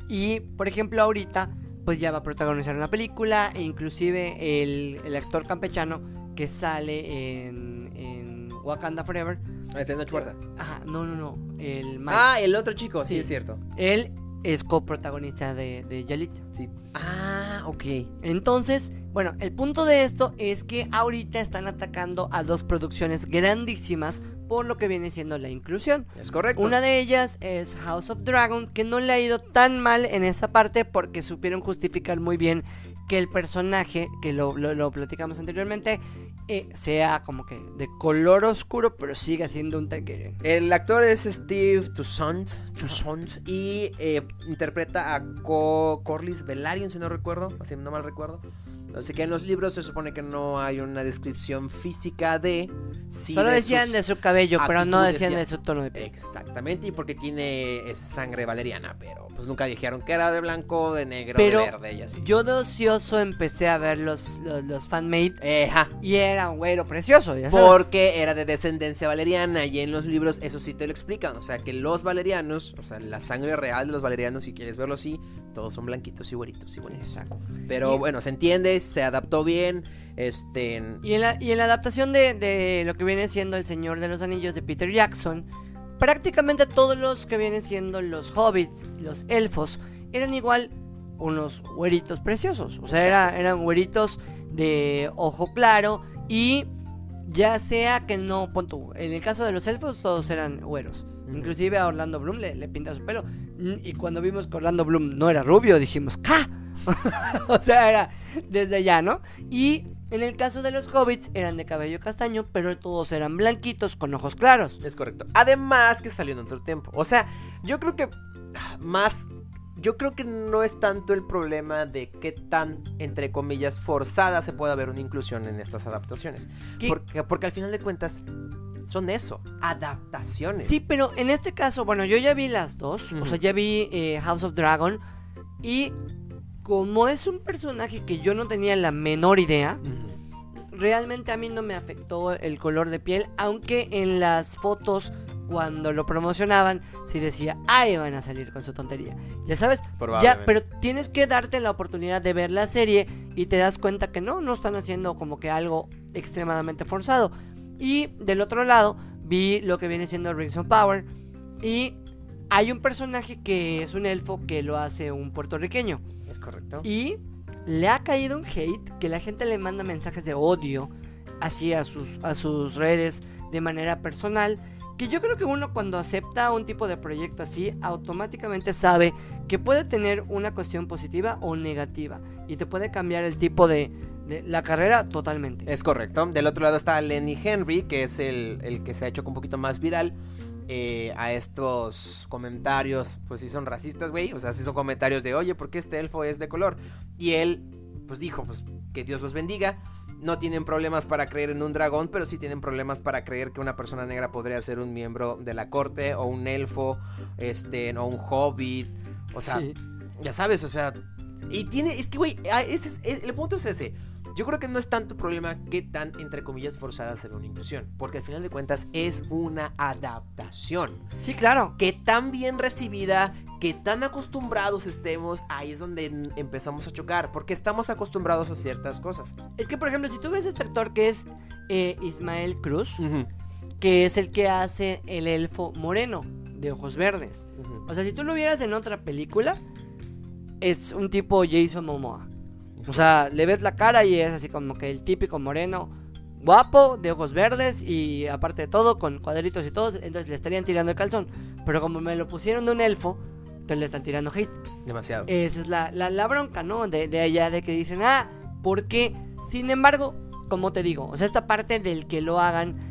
Y, por ejemplo, ahorita, pues ya va a protagonizar una película, e inclusive el, el actor campechano que sale en, en Wakanda Forever. Ah, Tenoch Huerta. Ajá, no, no, no, el Mike. Ah, el otro chico, sí, Sí. es cierto. Él es coprotagonista de, de Yalitza. Sí. Ah, ok. Entonces, bueno, el punto de esto es que ahorita están atacando a dos producciones grandísimas por lo que viene siendo la inclusión. Es correcto. Una de ellas es House of Dragon, que no le ha ido tan mal en esa parte porque supieron justificar muy bien que el personaje, que lo, lo- lo platicamos anteriormente, eh, sea como que de color oscuro, pero siga siendo un Targaryen. El actor es Steve Toussaint, Toussaint y eh, interpreta a Co Corlys Velaryon, si no recuerdo, así no mal recuerdo. Así que en los libros se supone que no hay una descripción física de... sí Solo de decían de su cabello, pero no decían de su tono de piel. Exactamente, y porque tiene sangre valeriana, pero pues nunca dijeron que era de blanco, de negro, Pero de verde y así. Yo de ocioso empecé a ver los, los, los fanmade y era un güero precioso, ya sabes. Porque era de descendencia valeriana y en los libros eso sí te lo explican. O sea que los valerianos, o sea, la sangre real de los valerianos, si quieres verlo así, todos son blanquitos y güeritos y bonitos. Exacto. Pero Y- bueno, se entiende, se adaptó bien. Este. Y en la, y en la adaptación de, de lo que viene siendo El Señor de los Anillos de Peter Jackson, prácticamente todos los que vienen siendo los hobbits, los elfos, eran igual unos güeritos preciosos. O sea, era- eran güeritos de ojo claro y ya sea que no, pon en el caso de los elfos todos eran güeros. Inclusive a Orlando Bloom le, le pinta su pelo. Mm, Y cuando vimos que Orlando Bloom no era rubio, dijimos, ¡ca! [LAUGHS] o sea, era desde allá, ¿no? Y en el caso de los hobbits eran de cabello castaño, pero todos eran blanquitos con ojos claros. Es correcto. Además que salió en otro tiempo. O sea, yo creo que más. Yo creo que no es tanto el problema de qué tan, entre comillas, forzada se puede haber una inclusión en estas adaptaciones. Porque, porque al final de cuentas son eso, adaptaciones. Sí, pero en este caso, bueno, yo ya vi las dos. O sea, ya vi eh, House of Dragon. Y como es un personaje que yo no tenía la menor idea, Ujú. realmente a mí no me afectó el color de piel, aunque en las fotos cuando lo promocionaban sí decía, ay, van a salir con su tontería. Ya sabes, ya, pero tienes que darte la oportunidad de ver la serie y te das cuenta que no, no están haciendo como que algo extremadamente forzado. Y del otro lado vi lo que viene siendo Rings of Power y hay un personaje que es un elfo que lo hace un puertorriqueño. Es correcto. Y le ha caído un hate que la gente le manda mensajes de odio así a sus, a sus redes de manera personal. Que yo creo que uno cuando acepta un tipo de proyecto así, automáticamente sabe que puede tener una cuestión positiva o negativa. Y te puede cambiar el tipo de, de la carrera totalmente. Es correcto. Del otro lado está Lenny Henry, que es el, el que se ha hecho un poquito más viral. eh, a estos comentarios, pues sí son racistas, güey. O sea, sí son comentarios de, oye, ¿por qué este elfo es de color? Y él, pues dijo, pues que Dios los bendiga. No tienen problemas para creer en un dragón, pero sí tienen problemas para creer que una persona negra podría ser un miembro de la corte, o un elfo, este, o un hobbit. O sea, Sí. ya sabes, o sea. Y tiene. Es que, güey, el punto es ese. Yo creo que no es tanto problema que tan, entre comillas, forzada sea una inclusión. Porque al final de cuentas es una adaptación. Sí, claro. Que tan bien recibida, que tan acostumbrados estemos, ahí es donde empezamos a chocar. Porque estamos acostumbrados a ciertas cosas. Es que, por ejemplo, si tú ves este actor que es eh, Ismael Cruz, que es el que hace el elfo moreno de ojos verdes. O sea, si tú lo vieras en otra película, es un tipo Jason Momoa. O sea, le ves la cara y es así como que el típico moreno, guapo, de ojos verdes y aparte de todo, con cuadritos y todo, entonces le estarían tirando el calzón. Pero como me lo pusieron de un elfo, entonces le están tirando hate. Demasiado. Esa es la, la, la bronca, ¿no? De, de allá, de que dicen, ah, ¿por qué? Sin embargo, como te digo, o sea, esta parte del que lo hagan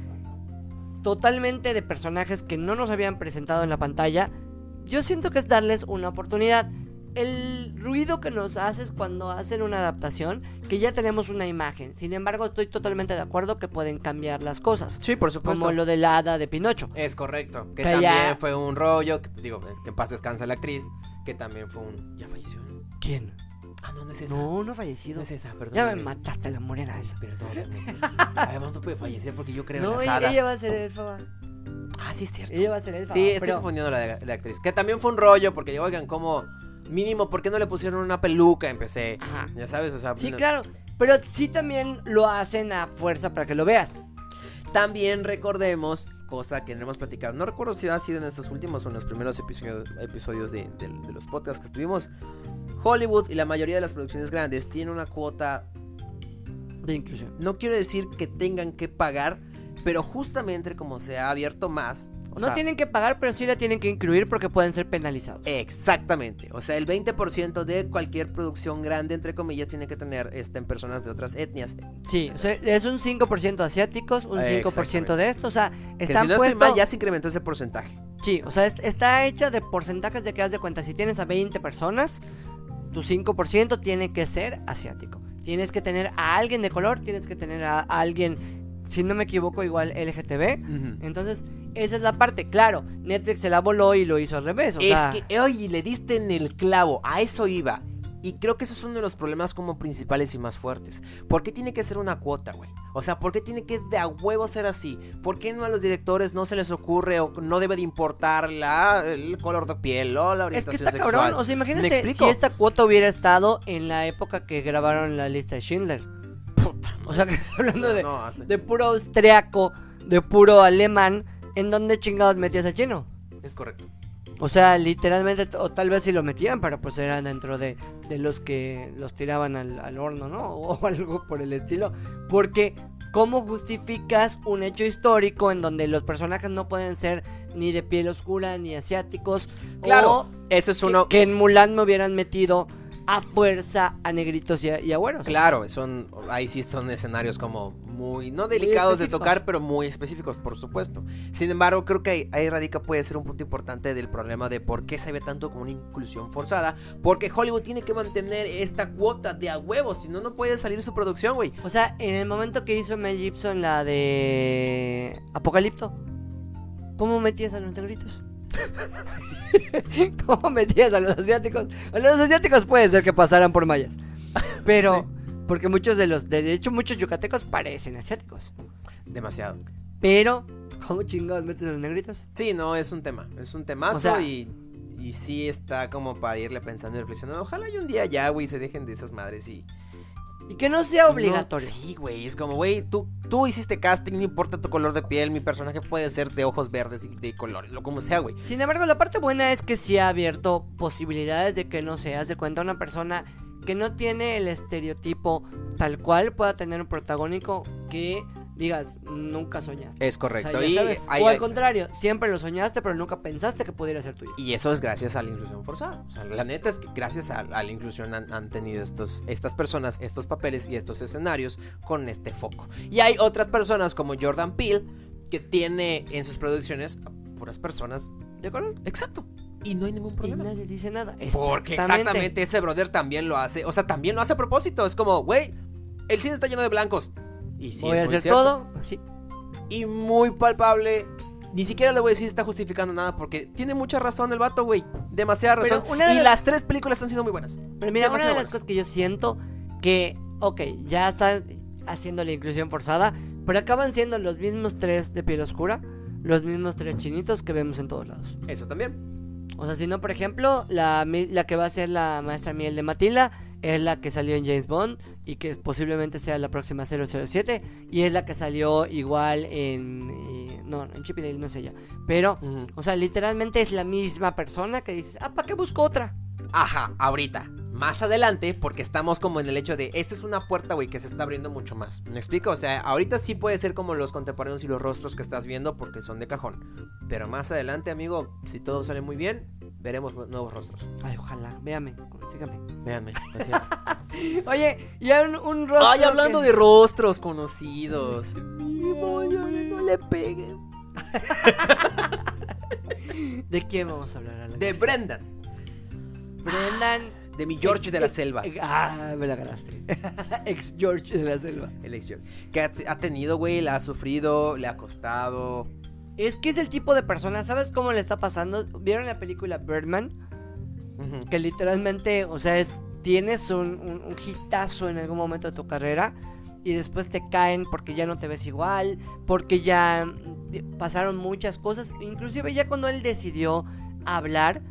totalmente de personajes que no nos habían presentado en la pantalla, yo siento que es darles una oportunidad. El ruido que nos haces cuando hacen una adaptación, que ya tenemos una imagen. Sin embargo, estoy totalmente de acuerdo que pueden cambiar las cosas. Sí, por supuesto. Como lo de la hada de Pinocho. Es correcto. Que, Que también ya- fue un rollo. Que, digo, que en paz descansa la actriz. Que también fue un. Ya falleció. ¿Quién? Ah, no, no es esa. No, no ha fallecido. No es esa, perdón. Ya me mataste la morena esa. Perdóname. Además, no puede fallecer porque yo creo en No, las ella, hadas. ella va a ser elfa. Ah, sí, es cierto. Ella va a ser elfa. Sí, estoy pero- confundiendo la, la actriz. Que también fue un rollo porque, oigan, como. Mínimo, ¿por qué no le pusieron una peluca? Empecé. Ajá. Ya sabes, o sea. Sí, no- claro. Pero sí también lo hacen a fuerza para que lo veas. También recordemos, cosa que no hemos platicado, no recuerdo si ha sido en estos últimos o en los primeros episodios, episodios de, de- de los podcasts que estuvimos. Hollywood y la mayoría de las producciones grandes tienen una cuota, De inclusión. no quiero decir que tengan que pagar, pero justamente como se ha abierto más... o no sea, tienen que pagar, pero sí la tienen que incluir porque pueden ser penalizados. Exactamente, o sea, el 20% de cualquier producción grande, entre comillas, tiene que tener este, en personas de otras etnias. Sí, o sea, es un 5% asiáticos, un 5% Exactamente. de esto, o sea, Que están si no estoy puestos... mal, ya se incrementó ese porcentaje. Sí, o sea, es- está hecha de porcentajes de que haz de cuenta, si tienes a 20 personas, tu 5% tiene que ser asiático. Tienes que tener a alguien de color, tienes que tener a, a alguien, si no me equivoco, igual LGTB. Entonces, esa es la parte. Claro, Netflix se la voló y lo hizo al revés. O es sea, que, oye, le diste en el clavo, a eso iba. Y creo que esos son uno de los problemas como principales y más fuertes. ¿Por qué tiene que ser una cuota, güey? O sea, ¿por qué tiene que de a huevo ser así? ¿Por qué no a los directores no se les ocurre o no debe de importar la, el color de piel o la es orientación que está sexual? cabrón. O sea, ¿Me imagínate si esta cuota hubiera estado en la época que grabaron la lista de Schindler. Puta O sea, que estoy hablando de, No, hasta- de puro austriaco, de puro alemán. ¿En dónde chingados metías a chino? Es correcto. O sea, literalmente, o tal vez si lo metían, pero pues eran dentro de, de los que los tiraban al, al horno, ¿no? [LAUGHS] O algo por el estilo. Porque, ¿cómo justificas un hecho histórico en donde los personajes no pueden ser ni de piel oscura ni asiáticos? Claro, O eso es que, uno... que en Mulan me hubieran metido a fuerza a negritos y a, y a güeros. Claro, son ahí sí son escenarios como muy no delicados de tocar, pero muy específicos, por supuesto. Sin embargo, creo que ahí, ahí radica puede ser un punto importante del problema de por qué se ve tanto como una inclusión forzada, porque Hollywood tiene que mantener esta cuota de a huevos, si no no puede salir su producción, güey. O sea, en el momento que hizo Mel Gibson la de Apocalipto, ¿cómo metías a los negritos? [LAUGHS] ¿Cómo metías a los asiáticos? A los asiáticos puede ser que pasaran por mayas. Pero, porque muchos de los, de hecho muchos yucatecos parecen asiáticos. Demasiado. Pero, ¿cómo chingados metes a los negritos? Sí, no, es un tema, es un temazo O sea- y y sí está como para irle pensando y reflexionando. Ojalá y un día ya, güey, se dejen de esas madres y Y que no sea No, obligatorio. sí, güey, es como, güey, tú, tú hiciste casting, no importa tu color de piel, mi personaje puede ser de ojos verdes y de color, lo como sea, güey. Sin embargo, la parte buena es que sí ha abierto posibilidades de que no seas de cuenta una persona que no tiene el estereotipo tal cual pueda tener un protagónico que digas nunca soñaste. Es O, correcto. sea, y, hay- o al hay- contrario, siempre lo soñaste, pero nunca pensaste que pudiera ser tuyo. y eso es gracias a la inclusión forzada. O sea, la neta es que gracias a, a la inclusión han, han tenido estos, estas personas, estos papeles y estos escenarios con este foco. Y hay otras personas como Jordan Peele que tiene en sus producciones puras personas. ¿De acuerdo? Exacto. Y no hay ningún Y problema. nadie dice nada. Porque exactamente ese brother también lo hace. O sea, también lo hace a propósito. Es como, güey, el cine está lleno de blancos. Y sí, Voy a hacer cierto. todo así. Y muy palpable. Ni siquiera le voy a decir está justificando nada porque tiene mucha razón el vato, güey. Demasiada Pero razón. una de Y las- las tres películas han sido muy buenas. Pero mira, una de las buenas. cosas que yo siento que, ok, ya están haciendo la inclusión forzada, pero acaban siendo los mismos tres de piel oscura, los mismos tres chinitos que vemos en todos lados. Eso también. O sea, si no, por ejemplo, la, la que va a ser la maestra miel de Matilda es la que salió en James Bond y que posiblemente sea la próxima 007 y es la que salió igual en... eh, no, en Chip y Dale no es ella. Pero, o sea, literalmente es la misma persona que dices, ah, ¿para qué busco otra? Ajá, ahorita. Más adelante, porque estamos como en el hecho de, esta es una puerta, güey, que se está abriendo mucho más. ¿Me explico? O sea, ahorita sí puede ser como los contemporáneos y los rostros que estás viendo porque son de cajón. Pero más adelante, amigo, si todo sale muy bien, veremos nu- nuevos rostros. Ay, ojalá, véame, sígame. Véanme. [LAUGHS] Oye, y un, un rostro Ay, hablando que- de rostros conocidos. no le peguen. [LAUGHS] ¿De quién vamos a hablar, Alan? De Brendan. Brendan. De mi George de la ex- selva. ex- ah, me la ganaste. [LAUGHS] Ex George de la selva. El ex George. Que ha, ha tenido, güey, la ha sufrido, le ha costado. Es que es el tipo de persona, ¿sabes cómo le está pasando? ¿Vieron la película Birdman? Que literalmente, o sea, es tienes un, un, un hitazo en algún momento de tu carrera y después te caen porque ya no te ves igual, porque ya mm, pasaron muchas cosas. Inclusive ya cuando él decidió hablar,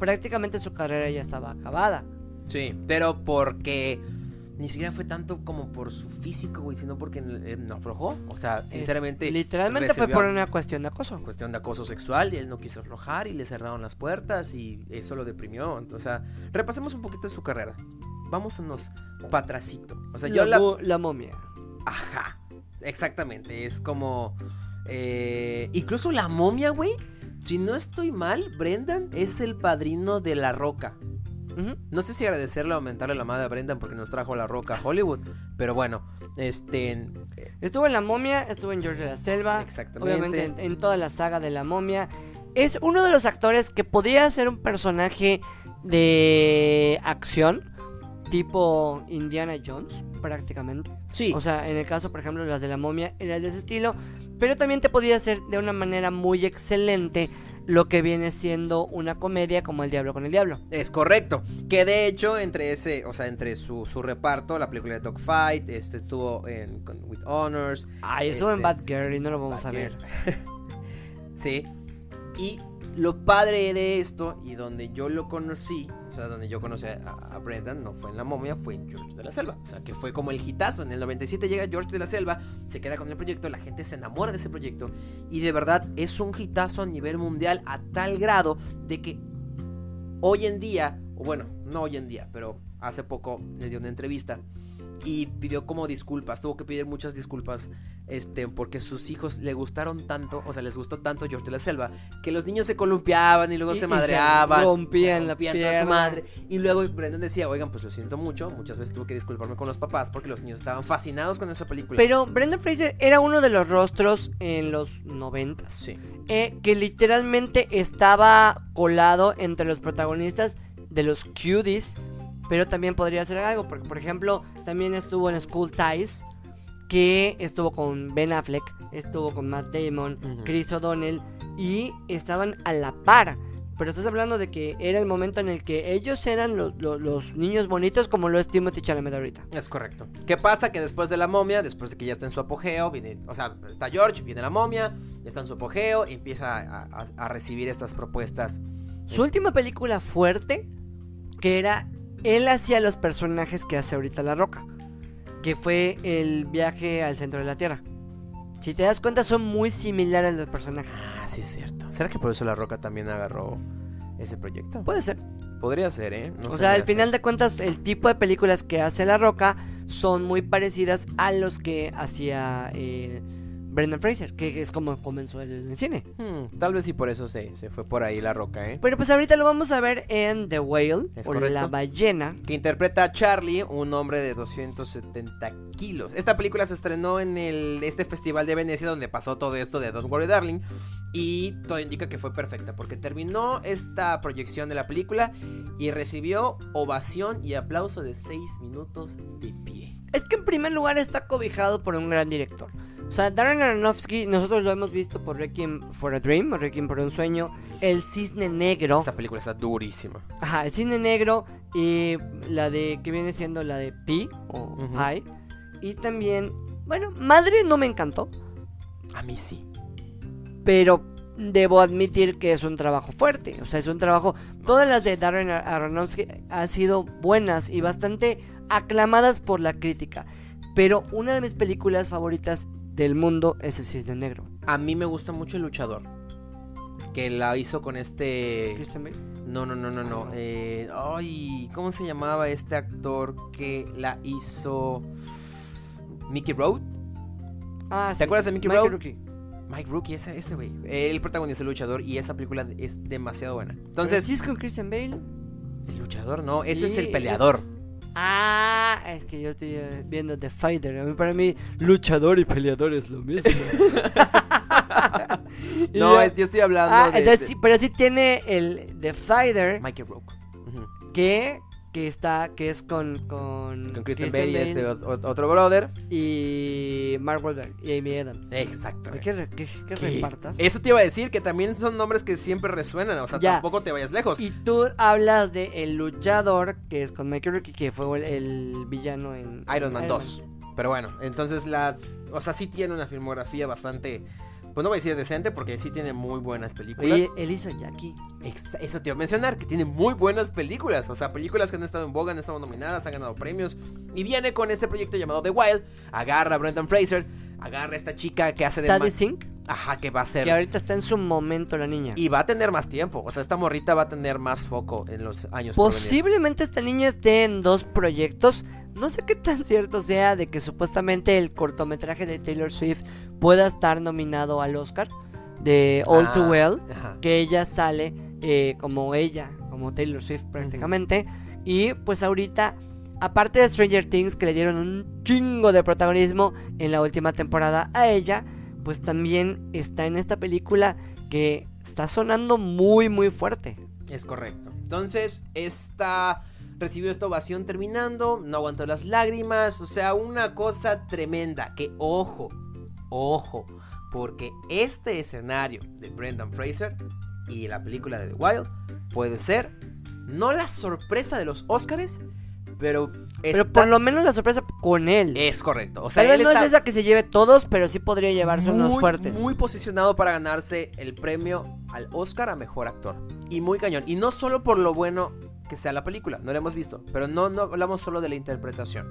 prácticamente su carrera ya estaba acabada. Sí, pero porque ni siquiera fue tanto como por su físico, güey, sino porque eh, no aflojó. O sea, sinceramente. Es- literalmente fue por una cuestión de acoso. cuestión de acoso sexual y él no quiso aflojar y le cerraron las puertas y eso lo deprimió. Entonces, o sea, repasemos un poquito de su carrera. Vámonos para atrasito. O sea, yo la, la momia. Ajá, exactamente. Es como... eh, incluso la momia, güey. Si no estoy mal, Brendan es el padrino de La Roca. No sé si agradecerle o aumentarle la madre a Brendan porque nos trajo La Roca a Hollywood. Pero bueno, este... Estuvo en La Momia, estuvo en George de la Selva. Exactamente. Obviamente en, en toda la saga de La Momia. Es uno de los actores que podía ser un personaje de acción. Tipo Indiana Jones, prácticamente. Sí, O sea, en el caso, por ejemplo, las de La Momia era de ese estilo. Pero también te podía hacer de una manera muy excelente lo que viene siendo una comedia como El Diablo con el Diablo. Es correcto. Que de hecho, entre ese, o sea, entre su, su reparto, la película de Dogfight, este estuvo en con- With Honors. Ay, estuvo en Este, Bad Girl y no lo vamos a ver. [LAUGHS] sí. Y lo padre de esto, y donde yo lo conocí, o sea, donde yo conocí a, Brendan, no fue en La Momia, fue en George de la Selva. O sea, que fue como el hitazo. En el 97 llega George de la Selva, se queda con el proyecto, la gente se enamora de ese proyecto. Y de verdad es un hitazo a nivel mundial a tal grado de que hoy en día, o bueno, no hoy en día, pero hace poco le dio una entrevista y pidió como disculpas, tuvo que pedir muchas disculpas, este, porque sus hijos le gustaron tanto, o sea, les gustó tanto George de la Selva, que los niños se columpiaban y luego Y- se y se madreaban, rompían se la rompían su pierna. madre, y luego Brendan decía, oigan, pues lo siento mucho, muchas veces tuve que disculparme con los papás porque los niños estaban fascinados con esa película. Pero Brendan Fraser era uno de los rostros en los noventas. sí, eh, que literalmente estaba colado entre los protagonistas de los cuties, pero también podría ser algo, porque por ejemplo también estuvo en School Ties, que estuvo con Ben Affleck, estuvo con Matt Damon. Chris O'Donnell, y estaban a la par. Pero estás hablando de que era el momento en el que ellos eran los, los- los niños bonitos como lo es Timothy Chalamet ahorita. Es correcto. ¿Qué pasa? Que después de la momia, después de que ya está en su apogeo, viene, o sea, está George, viene la momia, está en su apogeo, y empieza a, a- a recibir estas propuestas. Su última película fuerte, que era él hacía los personajes que hace ahorita La Roca, que fue el viaje al centro de la Tierra. Si te das cuenta, son muy similares los personajes. Ah, sí es cierto. ¿Será que por eso La Roca también agarró ese proyecto? Puede ser. Podría ser, ¿eh? No o se sea, al final de cuentas, el tipo de películas que hace La Roca son muy parecidas a los que hacía eh, Brendan Fraser, que es como comenzó el, cine. Hmm, tal vez sí por eso se, se fue por ahí La Roca, ¿eh? Pero pues ahorita lo vamos a ver en The Whale, Es o correcto. La Ballena. Que interpreta a Charlie, un hombre de 270 kilos. Esta película se estrenó en el, este festival de Venecia donde pasó todo esto de Don't Worry Darling. Y todo indica que fue perfecta porque terminó esta proyección de la película y recibió ovación y aplauso de 6 minutos de pie. Es que en primer lugar está cobijado por un gran director. O sea, Darren Aronofsky, nosotros lo hemos visto por Requiem for a Dream, o Requiem por un sueño, El Cisne Negro, Esta película está durísima. ajá, El Cisne Negro y la de, que viene siendo la de Pi, o Ujú. Pi, y también, bueno, Madre no me encantó, A mí sí. pero debo admitir que es un trabajo fuerte, o sea, es un trabajo, todas las de Darren Aronofsky han sido buenas y bastante aclamadas por la crítica, pero una de mis películas favoritas del mundo es El Cisne Negro. A mí me gusta mucho el luchador. Que la hizo con este. Christian Bale. No, no, no, no, no. Eh, ay, ¿cómo se llamaba este actor que la hizo? Mickey Road. Ah, ¿Te acuerdas de Mickey? Rookie. Mike Rookie, ese, ese güey. Él protagonizó el luchador y esa película es demasiado buena. Entonces, ¿Sí es con Christian Bale? el luchador, no, ese es el es- peleador. Ah, es que yo estoy eh, viendo The Fighter. A mí, para mí, luchador y peleador es lo mismo. [LAUGHS] No, yo- es- yo estoy hablando Ah, de, entonces de sí, pero sí tiene el The Fighter. Michael Rourke. Ujú. que, que está, que es con, con, Con Kristen Bell y este otro brother. y Mark Wahlberg y Amy Adams. Exacto. ¿Qué, re- qué- qué ¿Qué? repartas? Eso te iba a decir, que también son nombres que siempre resuenan, o sea, Ya. tampoco te vayas lejos. Y tú hablas de El Luchador, que es con Michael Rourke, que fue el, el villano en Iron Man 2. Pero bueno, entonces las... O sea, sí tiene una filmografía bastante... Pues no voy a decir decente porque sí tiene muy buenas películas. Oye, él hizo Jackie. Eso te iba a mencionar, que tiene muy buenas películas. O sea, películas que han estado en boga, han estado nominadas, han ganado premios. Y viene con este proyecto llamado The Wild. Agarra a Brendan Fraser. Agarra a esta chica que hace de... Sadie Sink, Ajá, que va a ser... que ahorita está en su momento la niña. Y va a tener más tiempo. O sea, esta morrita va a tener más foco en los años. Posiblemente esta niña esté en dos proyectos. No sé qué tan cierto sea de que supuestamente el cortometraje de Taylor Swift pueda estar nominado al Oscar de All Too Ah, Well. Ajá. que ella sale eh, como ella, como Taylor Swift prácticamente. Y pues ahorita, aparte de Stranger Things, que le dieron un chingo de protagonismo en la última temporada a ella, pues también está en esta película que está sonando muy, muy fuerte. Es correcto. Entonces, esta recibió esta ovación terminando, no aguantó las lágrimas, o sea, una cosa tremenda. Que ojo, ojo, porque este escenario de Brendan Fraser y la película de The Wild puede ser no la sorpresa de los Oscars, pero Pero por lo menos la sorpresa con él. es correcto. O sea, Tal vez él no está es esa que se lleve todos, pero sí podría llevarse unos fuertes. Muy posicionado para ganarse el premio al Oscar a mejor actor. Y muy cañón. Y no solo por lo bueno que sea la película, no la hemos visto, pero no, no hablamos solo de la interpretación.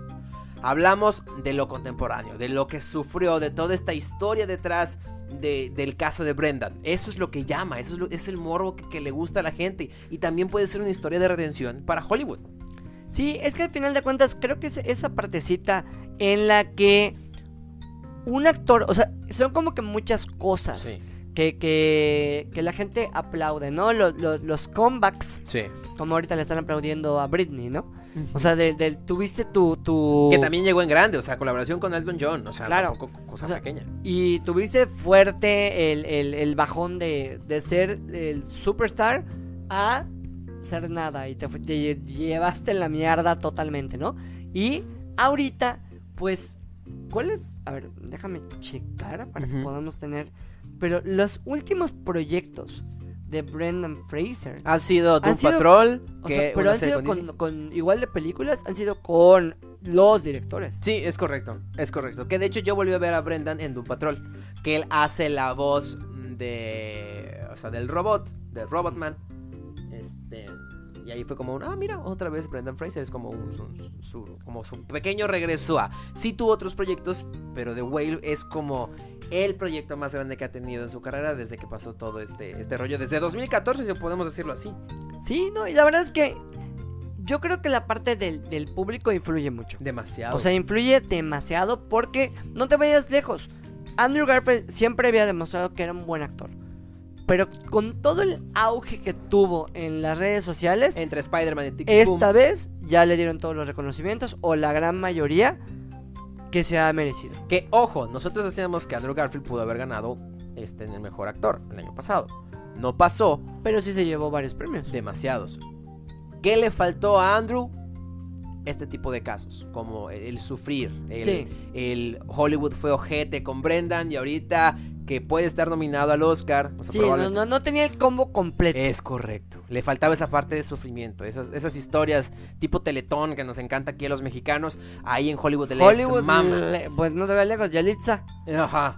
Hablamos de lo contemporáneo, de lo que sufrió, de toda esta historia detrás de- del caso de Brendan. Eso es lo que llama, eso es, lo- es el morbo que, que le gusta a la gente. Y también puede ser una historia de redención para Hollywood. Sí, es que al final de cuentas creo que es esa partecita en la que un actor, o sea, son como que muchas cosas que, que, que la gente aplaude, ¿no? Los, los, los comebacks, Sí. como ahorita le están aplaudiendo a Britney, ¿no? O sea, del del- tuviste tu, tu... Que también llegó en grande, o sea, colaboración con Elton John, o sea, Claro. tampoco cosa O sea, pequeña. Y tuviste fuerte el, el- el bajón de, de ser el superstar a ser nada y te, llevaste la mierda totalmente, ¿no? Y ahorita, pues, ¿cuál es? A ver, déjame checar para que podamos tener... Pero los últimos proyectos de Brendan Fraser... Ha sido Doom Han sido- Patrol, o que sea, pero han sido con con, con- igual de películas, han sido con los directores. Sí, es correcto, es correcto. Que de hecho yo volví a ver a Brendan en Doom Patrol, que él hace la voz de, o sea, del robot, de Robotman. Este, y ahí fue como un, ah, mira, otra vez Brendan Fraser es como un, su, su- como su pequeño regreso a. Sí tuvo otros proyectos, pero The Whale es como el proyecto más grande que ha tenido en su carrera desde que pasó todo este, este rollo, desde 2014, si podemos decirlo así. Sí, no, y la verdad es que yo creo que la parte del, del público influye mucho. Demasiado. O sea, influye demasiado porque no te vayas lejos. Andrew Garfield siempre había demostrado que era un buen actor. Pero con todo el auge que tuvo en las redes sociales, entre Spider-Man y Tic esta vez ya le dieron todos los reconocimientos, o la gran mayoría, que se ha merecido. Que ojo, nosotros decíamos que Andrew Garfield pudo haber ganado este en el mejor actor el año pasado. No pasó, Pero sí se llevó varios premios. demasiados. ¿Qué le faltó a Andrew? Este tipo de casos, como el, el sufrir, el, Sí. el Hollywood fue ojete con Brendan y ahorita que puede estar nominado al Oscar. o sea, Sí, no, no, no tenía el combo completo. Es correcto. Le faltaba esa parte de sufrimiento, esas, esas historias tipo Teletón que nos encanta aquí a los mexicanos. Ahí en Hollywood les Hollywood, mama. le- pues no te vayas lejos, Yalitza. Ajá.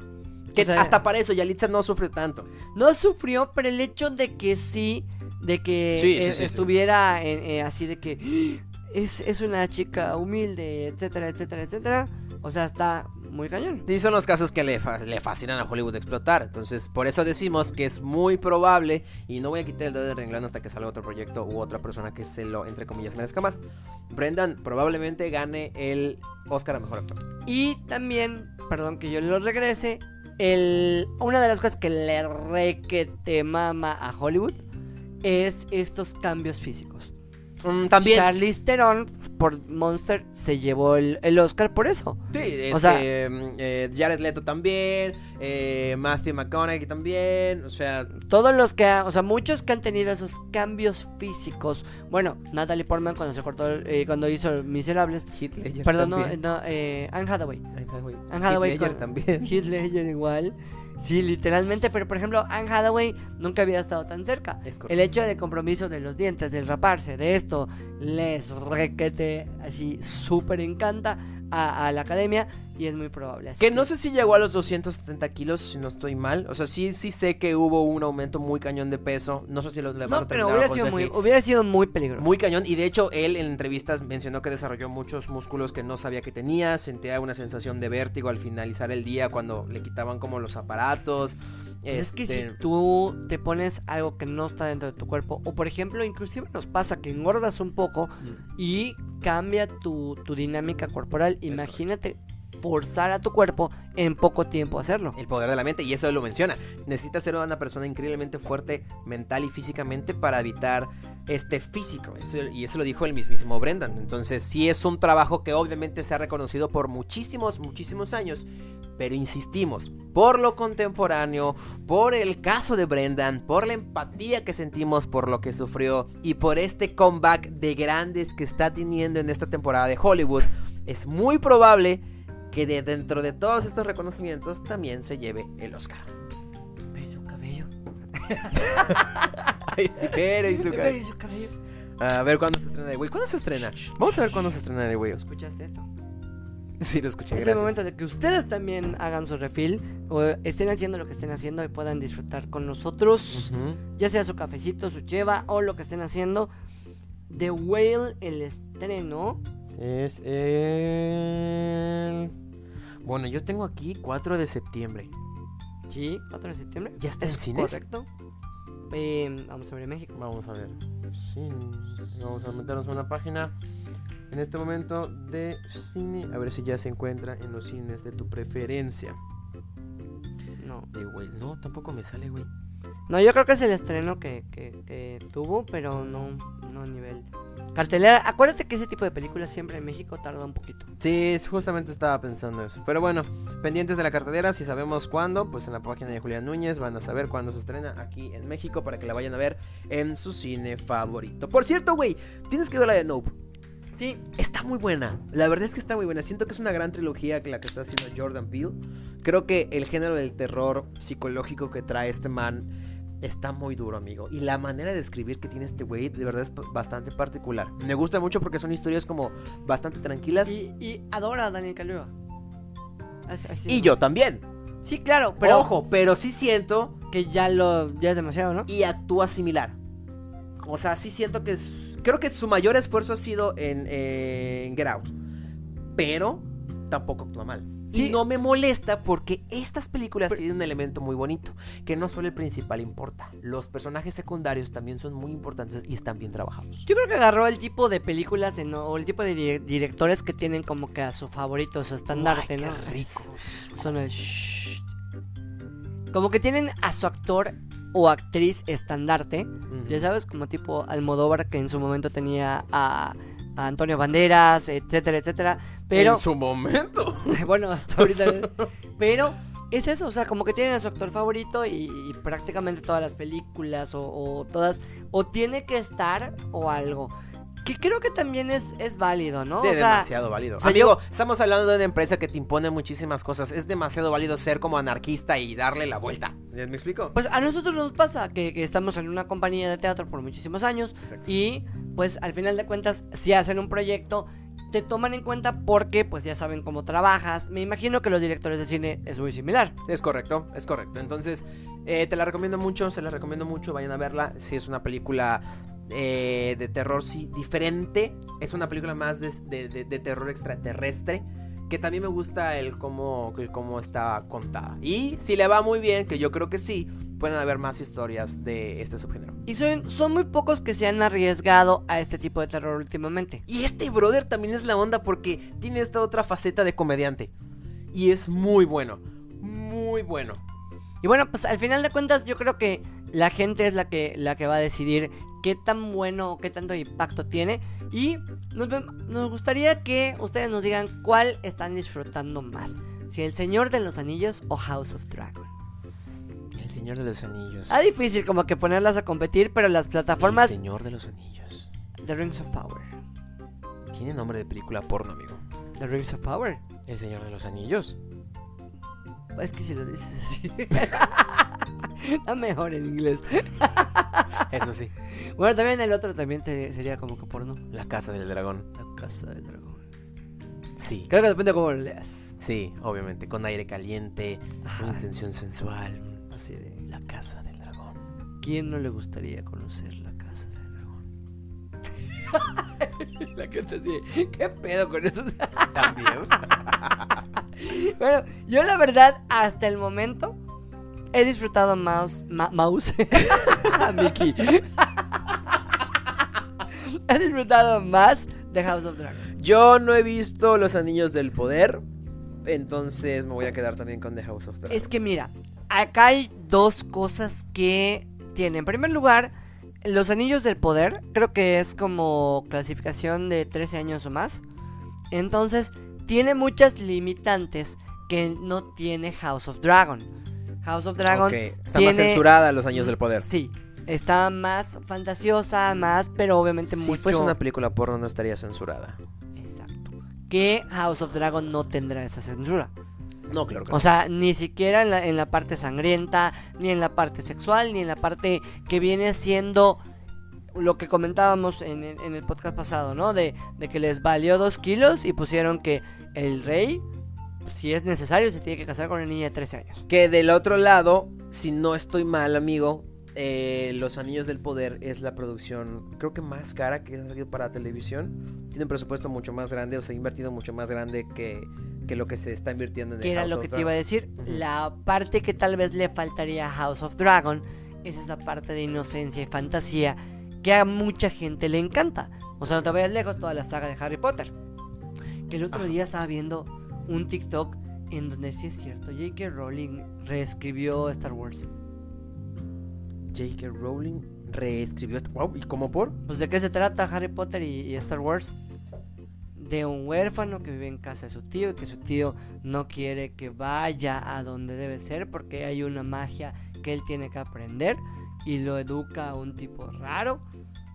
Que O sea- hasta para eso Yalitza no sufre tanto. No sufrió, pero el hecho de que sí, de que Sí, eh, sí. estuviera en- eh, así de que es, es una chica humilde, etcétera, etcétera, etcétera. O sea, está muy cañón. Sí, son los casos que le, fa- le fascinan a Hollywood explotar. Entonces, por eso decimos que es muy probable. Y no voy a quitar el dedo de renglón hasta que salga otro proyecto u otra persona que se lo, entre comillas, merezca más. Brendan probablemente gane el Oscar a mejor actor. Y también, perdón que yo lo regrese, el, una de las cosas que le re que te mama a Hollywood es estos cambios físicos. Mm, también. Charlize Theron por Monster se llevó el, el Oscar por eso. Sí, este, O sea- eh, Jared Leto también, eh, Matthew McConaughey también, o sea, Todos los que, ha- o sea, muchos que han tenido esos cambios físicos. Bueno, Natalie Portman cuando se cortó, eh, cuando hizo Miserables. Ledger Perdón, no, también. no, eh, Anne Hathaway. Anne Hathaway. Anne Hathaway con- también. Ledger igual. Sí, literalmente, pero por ejemplo, Anne Hathaway nunca había estado tan cerca. Es El hecho de compromiso de los dientes, del raparse, de esto, les requete así súper encanta a, a la academia y es muy probable. así Que no sé si llegó a los 270 kilos, si no estoy mal. O sea, sí, sí sé que hubo un aumento muy cañón de peso. No sé si lo le van a No, pero sido, muy, hubiera sido muy peligroso. Muy cañón. Y de hecho, él en entrevistas mencionó que desarrolló muchos músculos que no sabía que tenía. Sentía una sensación de vértigo al finalizar el día cuando le quitaban como los aparatos. Pues Es que si Este, tú te pones algo que no está dentro de tu cuerpo, o por ejemplo, inclusive nos pasa que engordas un poco mm, y cambia tu, tu dinámica corporal. Imagínate forzar a tu cuerpo en poco tiempo hacerlo. El poder de la mente, y eso lo menciona. Necesitas ser una persona increíblemente fuerte mental y físicamente para evitar este físico. Eso- y eso lo dijo el mismísimo Brendan. Entonces, sí es un trabajo que obviamente se ha reconocido por muchísimos, muchísimos años. Pero insistimos, por lo contemporáneo, por el caso de Brendan, por la empatía que sentimos por lo que sufrió y por este comeback de grandes que está teniendo en esta temporada de Hollywood, es muy probable que de dentro de todos estos reconocimientos también se lleve el Oscar. Su cabello. [LAUGHS] Pero y su cabello. A ver cuándo se estrena The Way. ¿Cuándo se estrena? Vamos a ver cuándo se estrena The Way. ¿Escuchaste esto? [LAUGHS] Sí, lo escuché. Es el momento de que ustedes también hagan su refill o estén haciendo lo que estén haciendo y puedan disfrutar con nosotros, ya sea su cafecito, su cheva o lo que estén haciendo. The Whale, el estreno. Es el... Bueno, yo tengo aquí 4 de septiembre. Sí, 4 de septiembre. ¿Ya está en ¿Es cines? correcto? Eh, vamos a ver México. Vamos a ver. Sí, vamos a meternos a una página en este momento de cine. A ver si ya se encuentra en los cines de tu preferencia. No. The Way. No, tampoco me sale, güey. No, yo creo que es el estreno que, que- que tuvo, pero no, no a nivel cartelera. Acuérdate que ese tipo de películas siempre en México tarda un poquito. Sí, justamente estaba pensando eso. Pero bueno, pendientes de la cartelera, si sabemos cuándo, pues en la página de Julián Núñez van a saber cuándo se estrena aquí en México para que la vayan a ver en su cine favorito. Por cierto, güey, tienes que ver la de Nope. Sí, Está muy buena. La verdad es que está muy buena. Siento que es una gran trilogía que la que está haciendo Jordan Peele. Creo que el género del terror psicológico que trae este man está muy duro, amigo. Y la manera de escribir que tiene este güey de verdad es bastante particular. Me gusta mucho porque son historias como bastante tranquilas. Y, y, y adora a Daniel Kaluuya. Así- así- yo también. Sí, claro, pero Ojo, pero sí siento que ya lo ya es demasiado, ¿no? y actúa similar. O sea, sí siento que... Creo que su mayor esfuerzo ha sido en, en Get Out. Pero tampoco actúa mal. Sí. Y no me molesta porque estas películas tienen un elemento muy bonito. Que no solo el principal importa. Los personajes secundarios también son muy importantes y están bien trabajados. Yo creo que agarró el tipo de películas o el tipo de dire- directores que tienen como que a su favorito, su estandarte, qué ¿no? ricos. Son el. Como que tienen a su actor o actriz estandarte, ya sabes, como tipo Almodóvar que en su momento tenía a, a Antonio Banderas, etcétera, etcétera. Pero En su momento. [LAUGHS] bueno, hasta ahorita. [LAUGHS] pero es eso, o sea, como que tienen a su actor favorito y, y prácticamente todas las películas o, o todas, o tiene que estar o algo. Que creo que también es, es válido, ¿no? De o sea, demasiado válido. o sea, Amigo, yo- estamos hablando de una empresa que te impone muchísimas cosas. Es demasiado válido ser como anarquista y darle la vuelta. ¿Me explico? Pues a nosotros nos pasa que, que estamos en una compañía de teatro por muchísimos años Exacto. y pues al final de cuentas si hacen un proyecto te toman en cuenta porque pues ya saben cómo trabajas. Me imagino que los directores de cine es muy similar. Es correcto, es correcto. Entonces, eh, te la recomiendo mucho, se la recomiendo mucho, vayan a verla. Si es una película eh, de terror, sí, diferente. Es una película más de, de- de- de terror extraterrestre. Que también me gusta el cómo, el cómo está contada. Y si le va muy bien, que yo creo que sí, pueden haber más historias de este subgénero. Y son, son muy pocos que se han arriesgado a este tipo de terror últimamente. Y este brother también es la onda porque tiene esta otra faceta de comediante. Y es muy bueno. Muy bueno. Y bueno, pues al final de cuentas yo creo que la gente es la que, la que va a decidir qué tan bueno o qué tanto impacto tiene. Y nos, gustaría que ustedes nos digan cuál están disfrutando más. Si El Señor de los Anillos o House of Dragon. El Señor de los Anillos. Ah, difícil como que ponerlas a competir, pero las El plataformas Señor de los Anillos. The Rings of Power. Tiene nombre de película porno, amigo. The Rings of Power. El Señor de los Anillos. Es que si lo dices así. [LAUGHS] Está mejor en inglés. Eso sí. Bueno, también el otro también se- sería como que porno. La Casa del Dragón. La casa del dragón. Sí. Creo que depende de cómo lo leas. Sí, obviamente. Con aire caliente, Ajá. una intención sensual. Así de. La Casa del Dragón. ¿Quién no le gustaría conocer la casa del dragón? [LAUGHS] la gente así. ¿Qué pedo con eso? También. [LAUGHS] bueno, yo la verdad, hasta el momento, he disfrutado Mouse. Ma- Mouse. [LAUGHS] Mickey. He disfrutado más de House of Dragon. Yo no he visto Los Anillos del Poder. Entonces me voy a quedar también con The House of Dragon. Es que mira, acá hay dos cosas que tiene. En primer lugar, los anillos del poder, creo que es como clasificación de 13 años o más. Entonces, tiene muchas limitantes que no tiene House of Dragon. House of Dragon Está tiene- más censurada Los Años del Poder. Sí, está más fantasiosa, más, pero obviamente Si mucho. fuese una película porno no estaría censurada. Exacto. Que House of Dragon no tendrá esa censura. No, claro que O sea, ni siquiera en la, en la parte sangrienta, ni en la parte sexual, ni en la parte que viene siendo lo que comentábamos en, el- en el podcast pasado, ¿no? De, de que les valió dos kilos y pusieron que el rey, si es necesario, se tiene que casar con una niña de 13 años. Que del otro lado, si no estoy mal, amigo, eh, Los Anillos del Poder es la producción, creo que más cara que ha salido para televisión. Tiene un presupuesto mucho más grande, o sea, ha invertido mucho más grande que, que lo que se está invirtiendo en Que The era House lo of que te iba a decir. La parte que tal vez le faltaría a House of Dragon es esa parte de inocencia y fantasía que a mucha gente le encanta. O sea, no te vayas lejos toda la saga de Harry Potter. Que el otro día estaba viendo un TikTok en donde sí es cierto, J.K. Rowling reescribió Star Wars. J.K. Rowling reescribió esto. Wow, ¿y cómo por? Pues de qué se trata Harry Potter y, y Star Wars? De un huérfano que vive en casa de su tío y que su tío no quiere que vaya a donde debe ser porque hay una magia que él tiene que aprender y lo educa a un tipo raro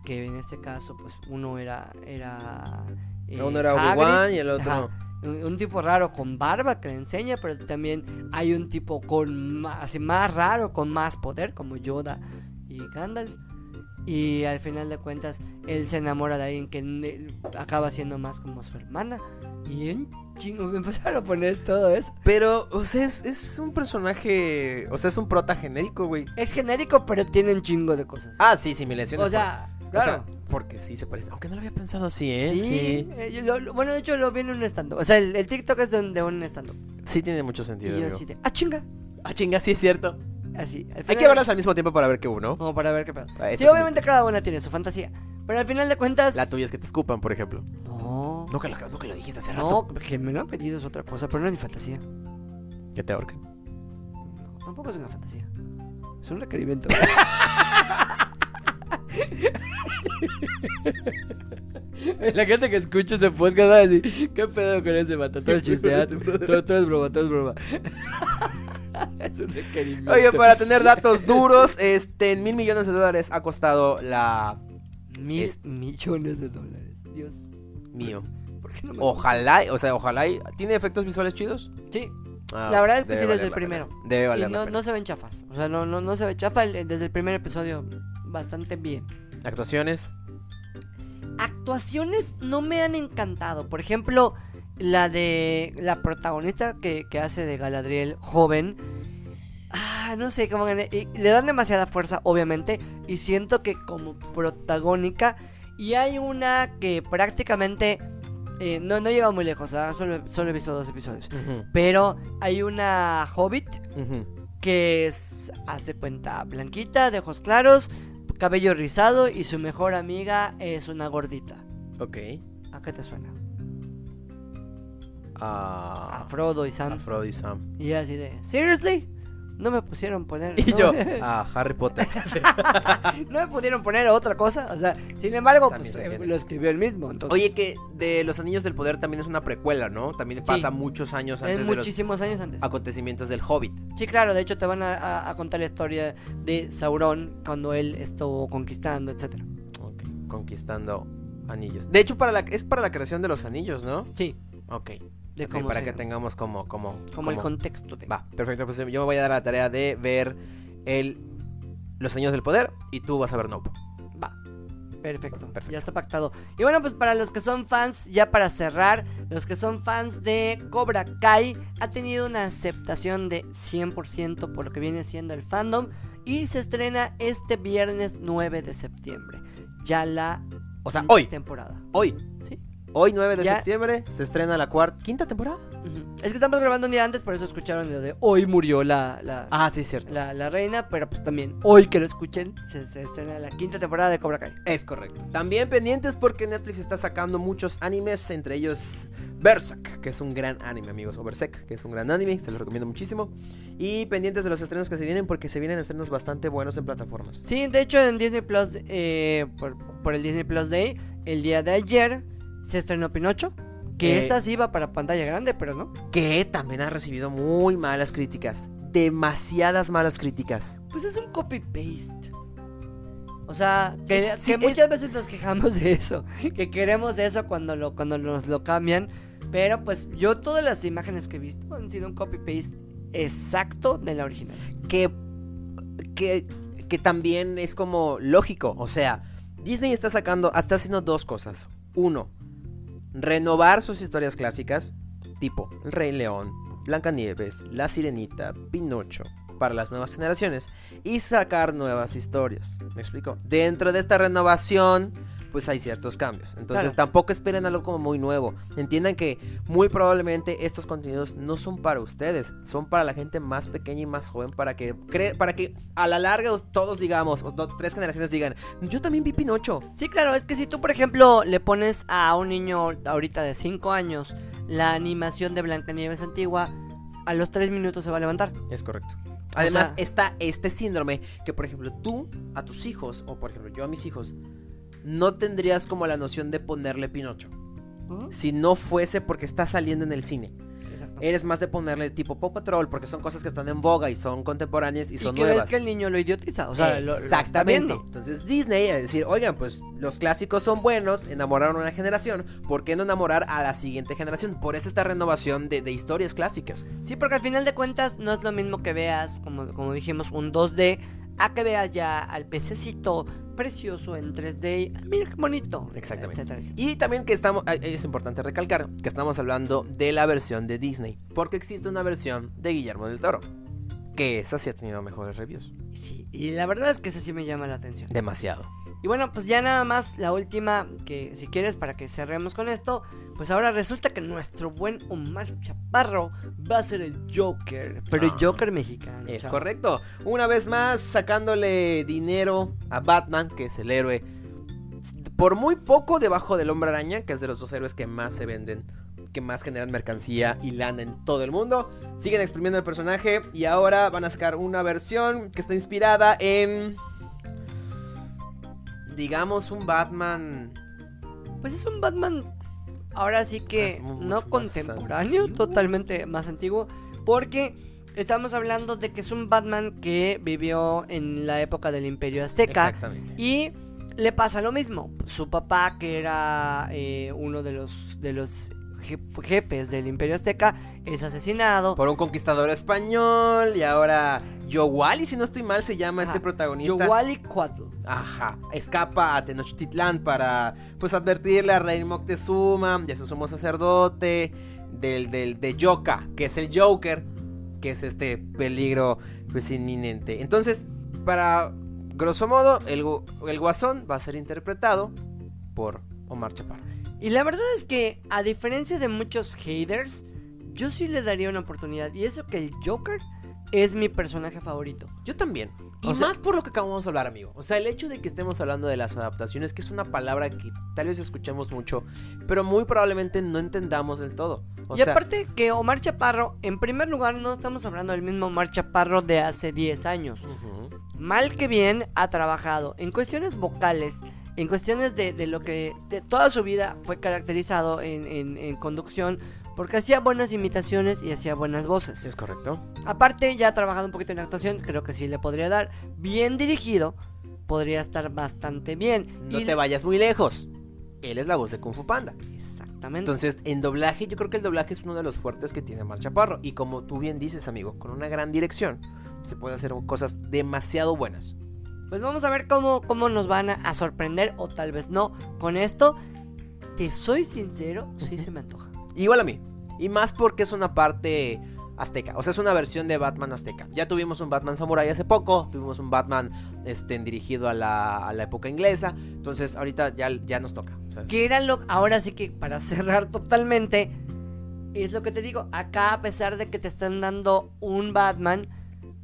que en este caso pues uno era era eh, Uno era Hagrid, Obi-Wan y el otro. Ajá. Un, tipo raro con barba que le enseña, pero también hay un tipo con más, así más raro, con más poder, como Yoda y Gandalf. Y al final de cuentas, él se enamora de alguien que acaba siendo más como su hermana. Y en chingo me empezaron a poner todo eso. Pero, o sea, es, es un personaje. O sea, es un prota genérico, güey. Es genérico, pero tiene un chingo de cosas. Ah, sí, sí, me lesiones. o sea, claro. o sea, porque sí se parece. Aunque no lo había pensado así, ¿eh? sí, Sí. eh, yo lo- lo- bueno, de hecho lo vi en un stand O sea, el, el TikTok es de un, de un stand Sí, tiene mucho Y sentido. yo amigo. así de, ah, chinga. Ah, chinga, sí es cierto. Así. Hay que verlas al mismo tiempo para ver qué uno. Como para ver qué pedo. Ah, Sí, obviamente cada una tiene su fantasía. Pero al final de cuentas. La tuya es que te escupan, por ejemplo. No. Nunca lo, nunca lo dijiste hace No, rato. que me lo han pedido es otra cosa, pero no es mi fantasía. Que te ahorquen. No, tampoco es una fantasía. Es un requerimiento. [LAUGHS] [LAUGHS] La gente que escucha este podcast va a decir, ¿qué pedo con ese vato? Todo es chisteado, todo, todo es broma, todo es broma. [LAUGHS] es un requerimiento. Oye, para tener datos [LAUGHS] duros, este, en mil millones de dólares ha costado la Mil es- millones de dólares. Dios. mío. ¿Por qué no me Ojalá, o sea, ojalá. y- ¿Tiene efectos visuales chidos? Sí, Ah, La verdad es que sí, desde el primero. Debe y valer la no, pena. no se ven chafas. O sea, no, no, no se ve chafa el- desde el primer episodio. Bastante bien. Actuaciones. Actuaciones no me han encantado. Por ejemplo, la de la protagonista que, que hace de Galadriel joven. Ah, no sé, como que le, dan demasiada fuerza, obviamente. Y siento que como protagónica. Y hay una que prácticamente. eh, no, no he llegado muy lejos, ¿ah? solo, solo he visto dos episodios. Pero hay una hobbit que es, hace cuenta, blanquita, de ojos claros, cabello rizado y su mejor amiga es una gordita. Ok. ¿A qué te suena? Ah, A Frodo y Sam. a Frodo y Sam. Y así de, ¿seriously? No me pusieron poner. Y no yo, [LAUGHS] ah, Harry Potter. [LAUGHS] no me pudieron poner otra cosa. O sea, sin embargo, pues, se eh, lo escribió él mismo. Entonces, Oye, que de Los Anillos del Poder también es una precuela, ¿no? También pasa muchos años es antes de los muchísimos años antes. acontecimientos del Hobbit. Sí, claro, de hecho te van a, a- a contar la historia de Sauron cuando él estuvo conquistando, etcétera. Ok, conquistando anillos. De hecho, para la, es para la creación de los anillos, ¿no? Sí, Ok. De ok, cómo para se- que tengamos como, como, como el contexto de. Va, perfecto. Pues yo me voy a dar la tarea de ver el Los Anillos del Poder y tú vas a ver Nope. Va. Perfecto, Perfecto. ya está pactado. Y bueno, pues para los que son fans, ya para cerrar, los que son fans de Cobra Kai, ha tenido una aceptación de 100% por lo que viene siendo el fandom y se estrena este viernes 9 de septiembre. Ya la O sea, hoy, temporada. hoy, Sí. Hoy 9 de Ya- septiembre se estrena la cuarta, quinta temporada. Es que estamos grabando un día antes, por eso escucharon lo de hoy murió la, la, Ah, sí, cierto. la, la reina, pero pues también hoy que lo escuchen, se, se estrena la quinta temporada de Cobra Kai. Es correcto. También pendientes porque Netflix está sacando muchos animes, entre ellos Berserk, que es un gran anime, amigos. O Berserk, que es un gran anime, se los recomiendo muchísimo. Y pendientes de los estrenos que se vienen porque se vienen estrenos bastante buenos en plataformas. Sí, de hecho en Disney Plus, eh, por, por el Disney Plus Day, el día de ayer se estrenó Pinocho. Que Eh, esta sí iba para pantalla grande, pero no. Que también ha recibido muy malas críticas. Demasiadas malas críticas. Pues es un copy-paste. O sea, que, Eh, sí, que muchas veces nos quejamos de eso. [LAUGHS] Que queremos eso cuando, lo, cuando nos lo cambian. Pero pues yo todas las imágenes que he visto han sido un copy-paste exacto de la original. que, que, que también es como lógico. O sea, Disney está sacando, está haciendo dos cosas. Uno, renovar sus historias clásicas, tipo El Rey León, Blancanieves, La Sirenita, Pinocho, para las nuevas generaciones. Y sacar nuevas historias. ¿Me explico? Dentro de esta renovación, pues hay ciertos cambios. Entonces Claro. tampoco esperen algo como muy nuevo. Entiendan que muy probablemente estos contenidos no son para ustedes, son para la gente más pequeña y más joven para que cre- para que a la larga todos digamos, o tres generaciones digan, yo también vi Pinocho. Sí, claro, es que si tú, por ejemplo, le pones a un niño ahorita de 5 años la animación de Blancanieves antigua, a los 3 minutos se va a levantar. Es correcto. Además sea- está este síndrome que por ejemplo tú a tus hijos o por ejemplo yo a mis hijos no tendrías como la noción de ponerle Pinocho si no fuese porque está saliendo en el cine. Exacto. Eres más de ponerle tipo Paw Patrol porque son cosas que están en boga y son contemporáneas y Y, son que nuevas. que el niño lo idiotiza, o sea, lo- lo, Exactamente. Entonces Disney a decir, oigan, pues los clásicos son buenos, enamoraron a una generación, ¿por qué no enamorar a la siguiente generación? Por eso esta renovación de, de historias clásicas. Sí, porque al final de cuentas no es lo mismo que veas, como, como dijimos, un 2D, a que veas ya al pececito precioso en 3D. Ah, Mira qué bonito. Exactamente. etcétera, etcétera. Y también que estamos, es importante recalcar que estamos hablando de la versión de Disney, porque existe una versión de Guillermo del Toro, que esa sí ha tenido mejores reviews. Sí, y la verdad es que ese sí me llama la atención. Demasiado. Y bueno, pues ya nada más la última, que si quieres para que cerremos con esto, pues ahora resulta que nuestro buen Omar Chaparro va a ser el Joker, pero el Ah, Joker mexicano. Es correcto. Una vez más, sacándole dinero a Batman, que es el héroe, por muy poco debajo del hombre araña, que es de los dos héroes que más se venden, que más generan mercancía y lana en todo el mundo. Siguen exprimiendo el personaje y ahora van a sacar una versión que está inspirada en... Digamos un Batman... Pues es un Batman, ahora sí que no contemporáneo, antiguo. totalmente más antiguo, porque estamos hablando de que es un Batman que vivió en la época del Imperio Azteca. Exactamente. Y le pasa lo mismo. Su papá, que era eh, uno de los, de los je- jefes del Imperio Azteca, es asesinado. Por un conquistador español y ahora Yowali, si no estoy mal, se llama este protagonista. Yowali Cuatl. Ajá, escapa a Tenochtitlán para pues advertirle a Rey Moctezuma y a su sumo sacerdote del, del de Yoka, que es el Joker, que es este peligro pues inminente. Entonces, para grosso modo, el, el guasón va a ser interpretado por Omar Chaparro. Y la verdad es que, a diferencia de muchos haters, yo sí le daría una oportunidad. Y eso que el Joker es mi personaje favorito. Yo también. Y O sea- más por lo que acabamos de hablar, amigo. O sea, el hecho de que estemos hablando de las adaptaciones, que es una palabra que tal vez escuchemos mucho, pero muy probablemente no entendamos del todo. O y sea, aparte que Omar Chaparro, en primer lugar, no estamos hablando del mismo Omar Chaparro de hace 10 años. Mal que bien ha trabajado en cuestiones vocales, en cuestiones de, de lo que de toda su vida fue caracterizado en, en- en conducción, porque hacía buenas imitaciones y hacía buenas voces. es correcto. Aparte, ya ha trabajado un poquito en actuación, creo que sí le podría dar. Bien dirigido, podría estar bastante bien. No Y- te vayas muy lejos. Él es la voz de Kung Fu Panda. Exactamente. Entonces, en doblaje, yo creo que el doblaje es uno de los fuertes que tiene Mar Chaparro. Y como tú bien dices, amigo, con una gran dirección se puede hacer cosas demasiado buenas. Pues vamos a ver cómo, cómo nos van a, a sorprender, o tal vez no, con esto. Te soy sincero, sí se me [LAUGHS] antoja. Igual a mí. Y más porque es una parte azteca. O sea, es una versión de Batman azteca. Ya tuvimos un Batman Samurai hace poco. Tuvimos un Batman este, dirigido a la, a la época inglesa. Entonces, ahorita ya, ya nos toca. O sea, lo. Ahora sí que para cerrar totalmente. Es lo que te digo. Acá, a pesar de que te están dando un Batman,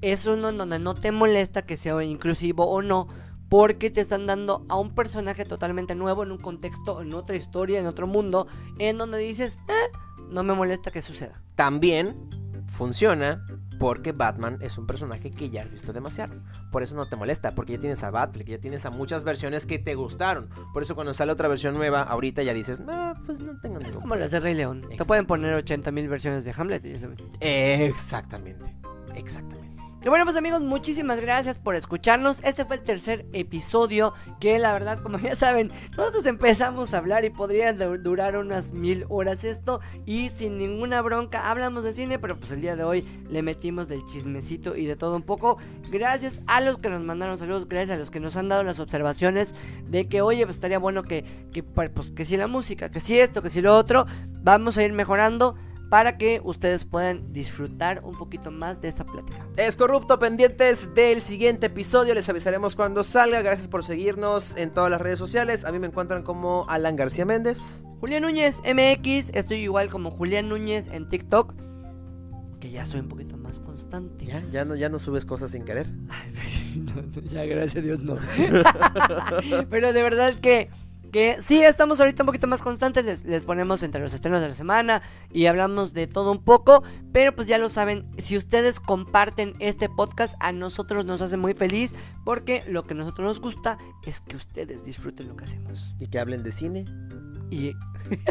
es uno en donde no te molesta que sea inclusivo o no. Porque te están dando a un personaje totalmente nuevo en un contexto, en otra historia, en otro mundo. En donde dices, "Eh, no me molesta que suceda. También funciona porque Batman es un personaje que ya has visto demasiado. Por eso no te molesta, porque ya tienes a Batfleck, ya tienes a muchas versiones que te gustaron. Por eso cuando sale otra versión nueva, ahorita ya dices, ah, pues no tengo Es ningún como las de Rey León. Te pueden poner 80 mil versiones de Hamlet. y eso- Exactamente, exactamente. Y bueno, pues amigos, muchísimas gracias por escucharnos. Este fue el tercer episodio que la verdad, como ya saben, nosotros empezamos a hablar y podría du- durar unas mil horas esto. Y sin ninguna bronca hablamos de cine, pero pues el día de hoy le metimos del chismecito y de todo un poco. Gracias a los que nos mandaron saludos, gracias a los que nos han dado las observaciones de que, oye, pues estaría bueno que, que, pues, que si la música, que si esto, que si lo otro. Vamos a ir mejorando para que ustedes puedan disfrutar un poquito más de esta plática. Es corrupto, pendientes del siguiente episodio. Les avisaremos cuando salga. Gracias por seguirnos en todas las redes sociales. A mí me encuentran como Alan García Méndez. Julián Núñez MX, estoy igual como Julián Núñez en TikTok, que ya soy un poquito más constante. Ya, ya no, ya no subes cosas sin querer. [LAUGHS] No, no, ya gracias a Dios no. [LAUGHS] Pero de verdad que, que sí, estamos ahorita un poquito más constantes, les, les ponemos entre los estrenos de la semana y hablamos de todo un poco, pero pues ya lo saben, si ustedes comparten este podcast, a nosotros nos hace muy feliz porque lo que a nosotros nos gusta es que ustedes disfruten lo que hacemos. Y que hablen de cine. Y.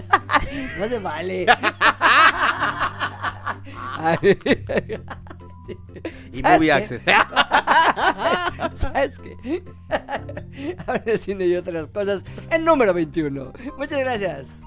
[LAUGHS] no se vale. [LAUGHS] [LAUGHS] Y ¿Sabes Movie? Access. [LAUGHS] ¿Sabes qué? De cine y otras cosas en número 21. Muchas gracias.